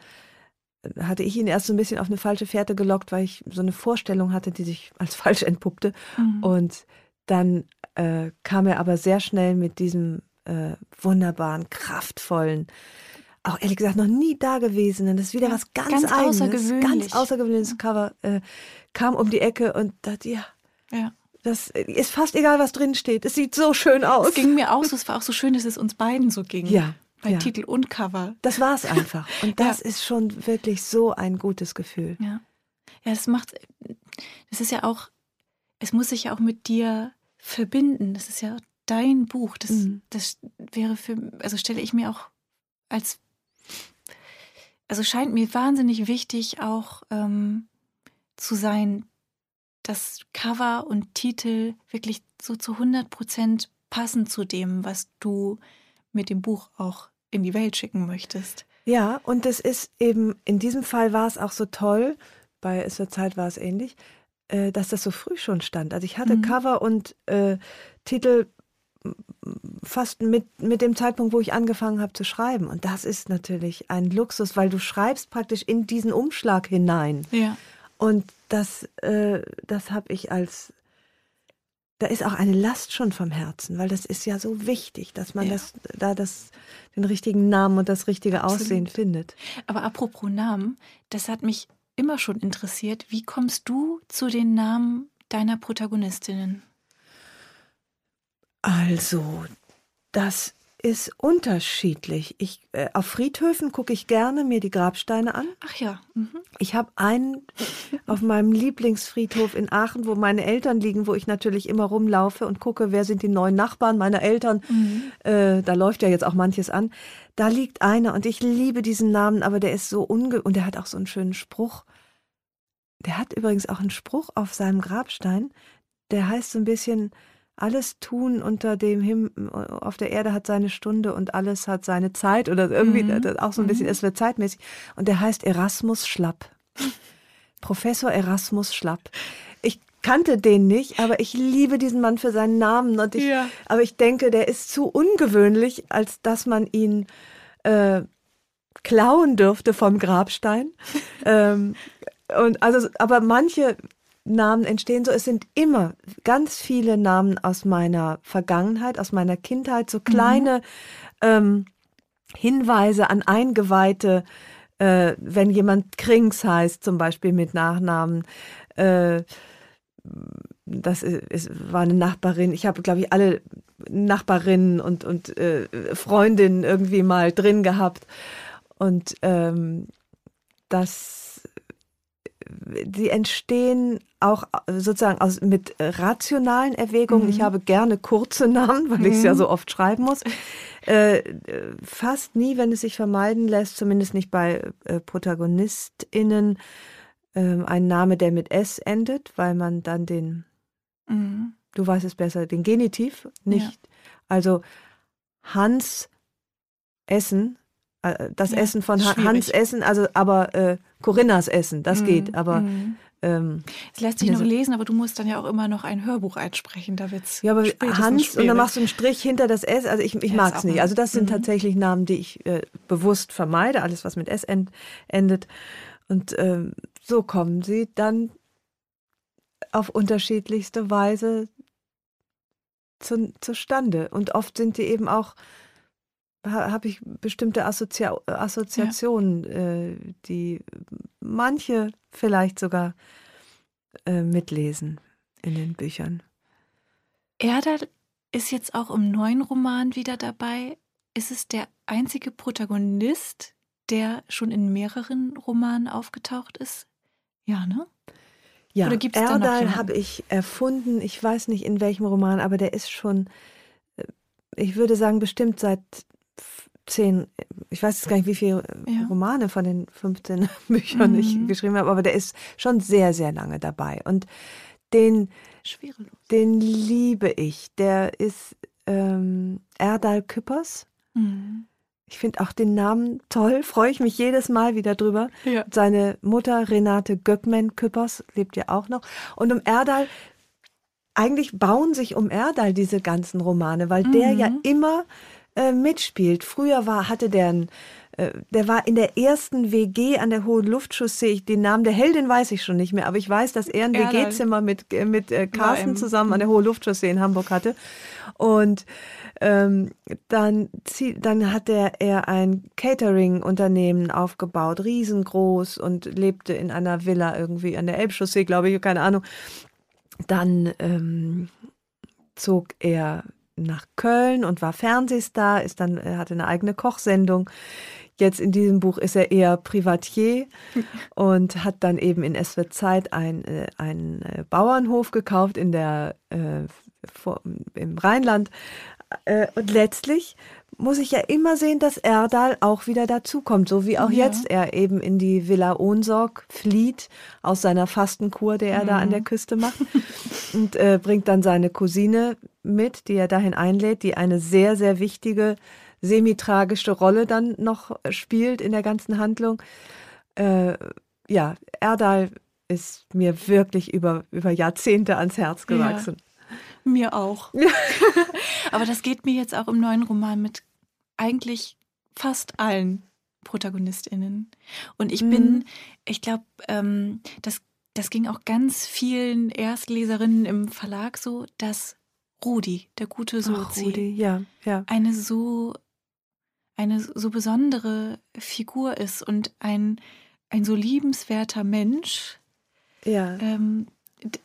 hatte ich ihn erst so ein bisschen auf eine falsche Fährte gelockt, weil ich so eine Vorstellung hatte, die sich [LAUGHS] als falsch entpuppte. Mhm. Und dann äh, kam er aber sehr schnell mit diesem äh, wunderbaren, kraftvollen, auch ehrlich gesagt noch nie dagewesenen, das ist wieder Ja, was ganz, ganz Eigenes, außergewöhnlich. ganz außergewöhnliches Cover, äh, kam um die Ecke und dachte, ja, ja. das ist fast egal, was drin steht. Es sieht so schön aus. Es ging mir auch so, [LAUGHS] es war auch so schön, dass es uns beiden so ging. Ja, Bei ja. Titel und Cover. Das war es einfach. [LAUGHS] Und das Ja. ist schon wirklich so ein gutes Gefühl. Ja. Ja, das macht, das ist ja auch, es muss sich ja auch mit dir verbinden. Das ist ja dein Buch. Das, Mhm. das wäre für, also stelle ich mir auch als, also scheint mir wahnsinnig wichtig auch ähm, zu sein, dass Cover und Titel wirklich so zu 100 Prozent passen zu dem, was du mit dem Buch auch in die Welt schicken möchtest. Ja, und das ist eben, in diesem Fall war es auch so toll, bei Es wird Zeit war es ähnlich, äh, dass das so früh schon stand. Also ich hatte Mhm. Cover und äh, Titel fast mit, mit dem Zeitpunkt, wo ich angefangen habe zu schreiben. Und das ist natürlich ein Luxus, weil du schreibst praktisch in diesen Umschlag hinein. Ja. Und das, äh, das habe ich als, da ist auch eine Last schon vom Herzen, weil das ist ja so wichtig, dass man Ja. das, da das, den richtigen Namen und das richtige Absolut. Aussehen findet. Aber apropos Namen, das hat mich immer schon interessiert. Wie kommst du zu den Namen deiner Protagonistinnen? Also, das ist unterschiedlich. Ich, äh, auf Friedhöfen gucke ich gerne mir die Grabsteine an. Ach ja. Mhm. Ich habe einen auf meinem Lieblingsfriedhof in Aachen, wo meine Eltern liegen, wo ich natürlich immer rumlaufe und gucke, wer sind die neuen Nachbarn meiner Eltern. Äh, da läuft ja jetzt auch manches an. Da liegt einer und ich liebe diesen Namen, aber der ist so unge... Und der hat auch so einen schönen Spruch. Der hat übrigens auch einen Spruch auf seinem Grabstein. Der heißt so ein bisschen, alles tun unter dem Himmel, auf der Erde hat seine Stunde und alles hat seine Zeit oder irgendwie Mhm. auch so ein bisschen, es wird zeitmäßig. Und der heißt Erasmus Schlapp. Professor Erasmus Schlapp. Ich kannte den nicht, aber ich liebe diesen Mann für seinen Namen. Und ich, Ja. Aber ich denke, der ist zu ungewöhnlich, als dass man ihn äh, klauen dürfte vom Grabstein. [LAUGHS] ähm, und also, aber manche Namen entstehen so. Es sind immer ganz viele Namen aus meiner Vergangenheit, aus meiner Kindheit, so kleine ähm, Hinweise an Eingeweihte, äh, wenn jemand Krings heißt, zum Beispiel mit Nachnamen. Äh, das ist, war eine Nachbarin. Ich habe, glaube ich, alle Nachbarinnen und, und äh, Freundinnen irgendwie mal drin gehabt. Und ähm, das, die entstehen auch sozusagen aus, mit rationalen Erwägungen. Mhm. Ich habe gerne kurze Namen, weil mhm. ich es ja so oft schreiben muss. Äh, fast nie, wenn es sich vermeiden lässt, zumindest nicht bei äh, ProtagonistInnen, äh, ein Name, der mit S endet, weil man dann den Mhm. Du weißt es besser, den Genitiv nicht. Ja. Also Hans Essen, äh, das ja, Essen von ha Hans Essen, also aber äh, Corinnas Essen, das mhm. geht, aber mhm. ähm, es lässt sich noch lesen, aber du musst dann ja auch immer noch ein Hörbuch einsprechen, da wird's Ja, aber Hans und dann machst du einen Strich hinter das S, also ich, ich ja, mag es nicht. Also das sind mhm. tatsächlich Namen, die ich äh, bewusst vermeide, alles was mit S end, endet. Und ähm, so kommen sie dann auf unterschiedlichste Weise zu, zustande. Und oft sind die eben auch, habe ich bestimmte Assozi Assoziationen, ja. äh, die manche vielleicht sogar äh, mitlesen in den Büchern. Erdal ist jetzt auch im neuen Roman wieder dabei. Ist es der einzige Protagonist, der schon in mehreren Romanen aufgetaucht ist? Ja, ne? Ja, Oder gibt's Erdal habe ich erfunden. Ich weiß nicht in welchem Roman, aber der ist schon, äh, ich würde sagen, bestimmt seit zehn, ich weiß jetzt gar nicht, wie viele ja. Romane von den 15 [LAUGHS] Büchern mhm. ich geschrieben habe, aber der ist schon sehr, sehr lange dabei. Und den, den liebe ich. Der ist ähm, Erdal Küppers. Mhm. Ich finde auch den Namen toll, freue ich mich jedes Mal wieder drüber. Ja. Seine Mutter Renate Göckmann-Küppers lebt ja auch noch. Und um Erdal, eigentlich bauen sich um Erdal diese ganzen Romane, weil mhm. der ja mhm. immer äh, mitspielt. Früher war, hatte der ein äh, der war in der ersten WG an der Hohen Luftchaussee. Den Namen der Heldin weiß ich schon nicht mehr, aber ich weiß, dass er ein WG-Zimmer mit, äh, mit äh, Carsten zusammen an der Hohen Luftchaussee in Hamburg hatte. Und ähm, dann, dann hat er, er ein Catering-Unternehmen aufgebaut, riesengroß und lebte in einer Villa irgendwie an der Elbchaussee, glaube ich, keine Ahnung. Dann ähm, zog er nach Köln und war Fernsehstar, ist dann, er hatte eine eigene Kochsendung. Jetzt in diesem Buch ist er eher Privatier [LAUGHS] und hat dann eben in SW Zeit ein, äh, einen äh, Bauernhof gekauft in der, äh, vor, im Rheinland, äh, und letztlich muss ich ja immer sehen, dass Erdal auch wieder dazukommt, so wie auch ja. jetzt er eben in die Villa Ohnsorg flieht aus seiner Fastenkur, der er mhm. da an der mhm. Küste macht [LAUGHS] und äh, bringt dann seine Cousine mit, die er dahin einlädt, die eine sehr, sehr wichtige semi-tragische Rolle dann noch spielt in der ganzen Handlung. Äh, ja, Erdal ist mir wirklich über, über Jahrzehnte ans Herz gewachsen. Ja. Mir auch. [LAUGHS] Aber das geht mir jetzt auch im neuen Roman mit eigentlich fast allen ProtagonistInnen. Und ich bin, mhm. ich glaube, ähm, das, das ging auch ganz vielen Erstleserinnen im Verlag so, dass Rudi, der gute Sozi, Rudi, ja, ja. eine so eine so besondere Figur ist und ein, ein so liebenswerter Mensch, ja. ähm,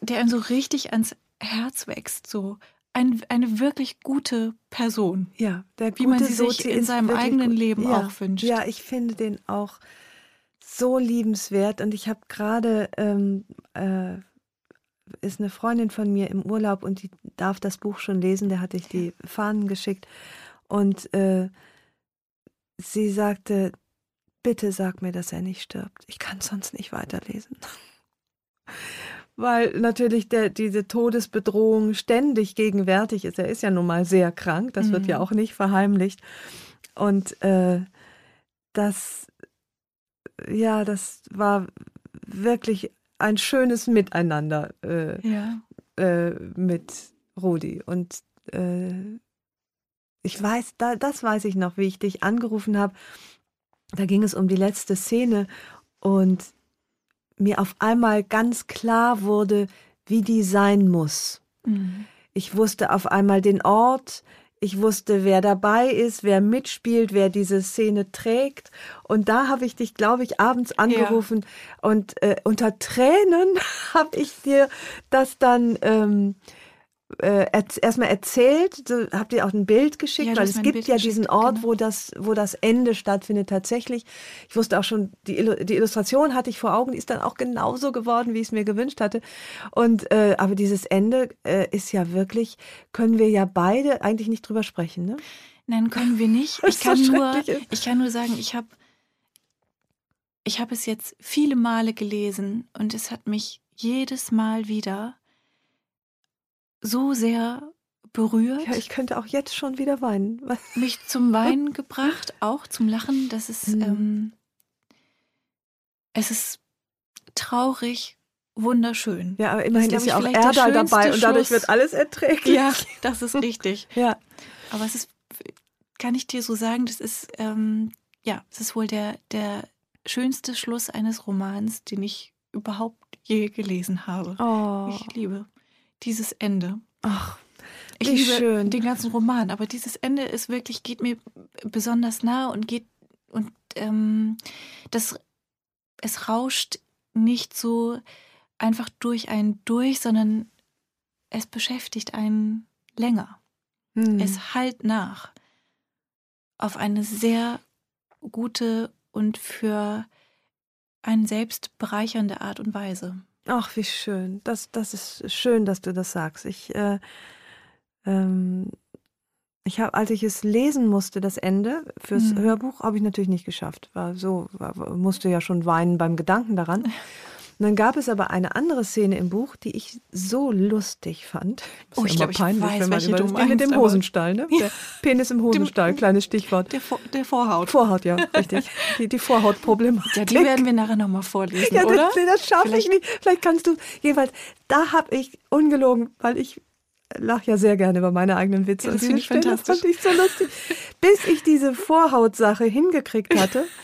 der einem so richtig ans Herz wächst, so ein, eine wirklich gute Person. Ja, der wie man sie Sozi sich in seinem eigenen gut. Leben ja, auch wünscht. Ja, ich finde den auch so liebenswert und ich habe gerade ähm, äh, ist eine Freundin von mir im Urlaub und die darf das Buch schon lesen. Der hatte ich die Fahnen geschickt und äh, sie sagte, bitte sag mir, dass er nicht stirbt. Ich kann sonst nicht weiterlesen [LAUGHS] weil natürlich der, diese Todesbedrohung ständig gegenwärtig ist. Er ist ja nun mal sehr krank, das mhm. wird ja mhm. auch nicht verheimlicht. Und äh, das, ja, das war wirklich ein schönes Miteinander äh, ja. äh, mit Rudi. Und äh, ich weiß, da, das weiß ich noch, wie ich dich angerufen habe. Da ging es um die letzte Szene und mir auf einmal ganz klar wurde, wie die sein muss. Mhm. Ich wusste auf einmal den Ort, ich wusste, wer dabei ist, wer mitspielt, wer diese Szene trägt. Und da habe ich dich, glaube ich, abends angerufen ja. und äh, unter Tränen [LAUGHS] habe ich dir das dann ähm, äh, erstmal erzählt, so, habt ihr auch ein Bild geschickt, ja, weil es gibt Bild ja diesen Ort, genau. wo das, wo das Ende stattfindet tatsächlich. Ich wusste auch schon, die, die Illustration hatte ich vor Augen, die ist dann auch genauso geworden, wie ich es mir gewünscht hatte. Und äh, aber dieses Ende äh, ist ja wirklich, können wir ja beide eigentlich nicht drüber sprechen, ne? Nein, können wir nicht. [LAUGHS] Ich kann nur, ich kann nur sagen, ich habe ich habe es jetzt viele Male gelesen und es hat mich jedes Mal wieder so sehr berührt. Ja, ich könnte auch jetzt schon wieder weinen. [LAUGHS] Mich zum Weinen gebracht, auch zum Lachen. Das ist, mhm. ähm, es ist traurig, wunderschön. Ja, aber immerhin ist, ist ja auch Erdal dabei und dadurch wird alles erträglich. Ja, [LAUGHS] das ist richtig. [LAUGHS] ja. Aber es ist, kann ich dir so sagen, das ist, ähm, ja, es ist wohl der, der schönste Schluss eines Romans, den ich überhaupt je gelesen habe. Oh. Ich liebe dieses Ende. Ach, ich liebe schön. den ganzen Roman, aber dieses Ende ist wirklich, geht mir besonders nah und geht und ähm, das es rauscht nicht so einfach durch einen durch, sondern es beschäftigt einen länger. Hm. Es halt nach auf eine sehr gute und für einen selbst bereichernde Art und Weise. Ach, wie schön. Das, das ist schön, dass du das sagst. Ich, äh, ähm, ich habe, als ich es lesen musste, das Ende fürs mhm. Hörbuch, habe ich natürlich nicht geschafft. War so, war, musste ja schon weinen beim Gedanken daran. [LAUGHS] Und dann gab es aber eine andere Szene im Buch, die ich so lustig fand. Das oh, ich glaube, ich weiß, wenn welche du meinst, mit dem Hosenstall, ne? Der Penis im Hosenstall, dem, kleines Stichwort. Der, der, Vorhaut. Vorhaut, ja, [LAUGHS] richtig. Die, die Vorhautproblematik. Ja, die werden wir nachher nochmal vorlesen, ja, oder? Das, das schaffe ich nicht. Vielleicht kannst du, jedenfalls, da habe ich ungelogen, weil ich lache ja sehr gerne über meine eigenen Witze. Ja, das finde ich fantastisch. Das fand ich so lustig. Bis ich diese Vorhautsache hingekriegt hatte, [LAUGHS]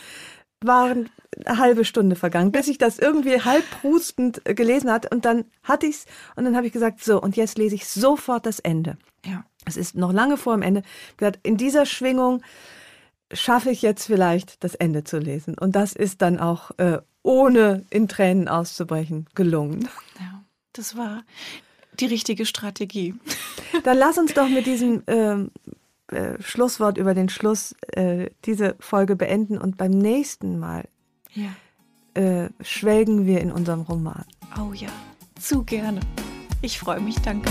waren eine halbe Stunde vergangen, bis ich das irgendwie halb prustend äh, gelesen hatte. Und dann hatte ich's und dann habe ich gesagt, so, und jetzt lese ich sofort das Ende. Ja. Es ist noch lange vor dem Ende. In dieser Schwingung schaffe ich jetzt vielleicht das Ende zu lesen. Und das ist dann auch äh, ohne in Tränen auszubrechen gelungen. Ja, das war die richtige Strategie. Dann lass uns doch mit diesem ähm, äh, Schlusswort über den Schluss äh, diese Folge beenden und beim nächsten Mal ja. äh, schwelgen wir in unserem Roman. Oh ja, zu gerne. Ich freue mich, danke.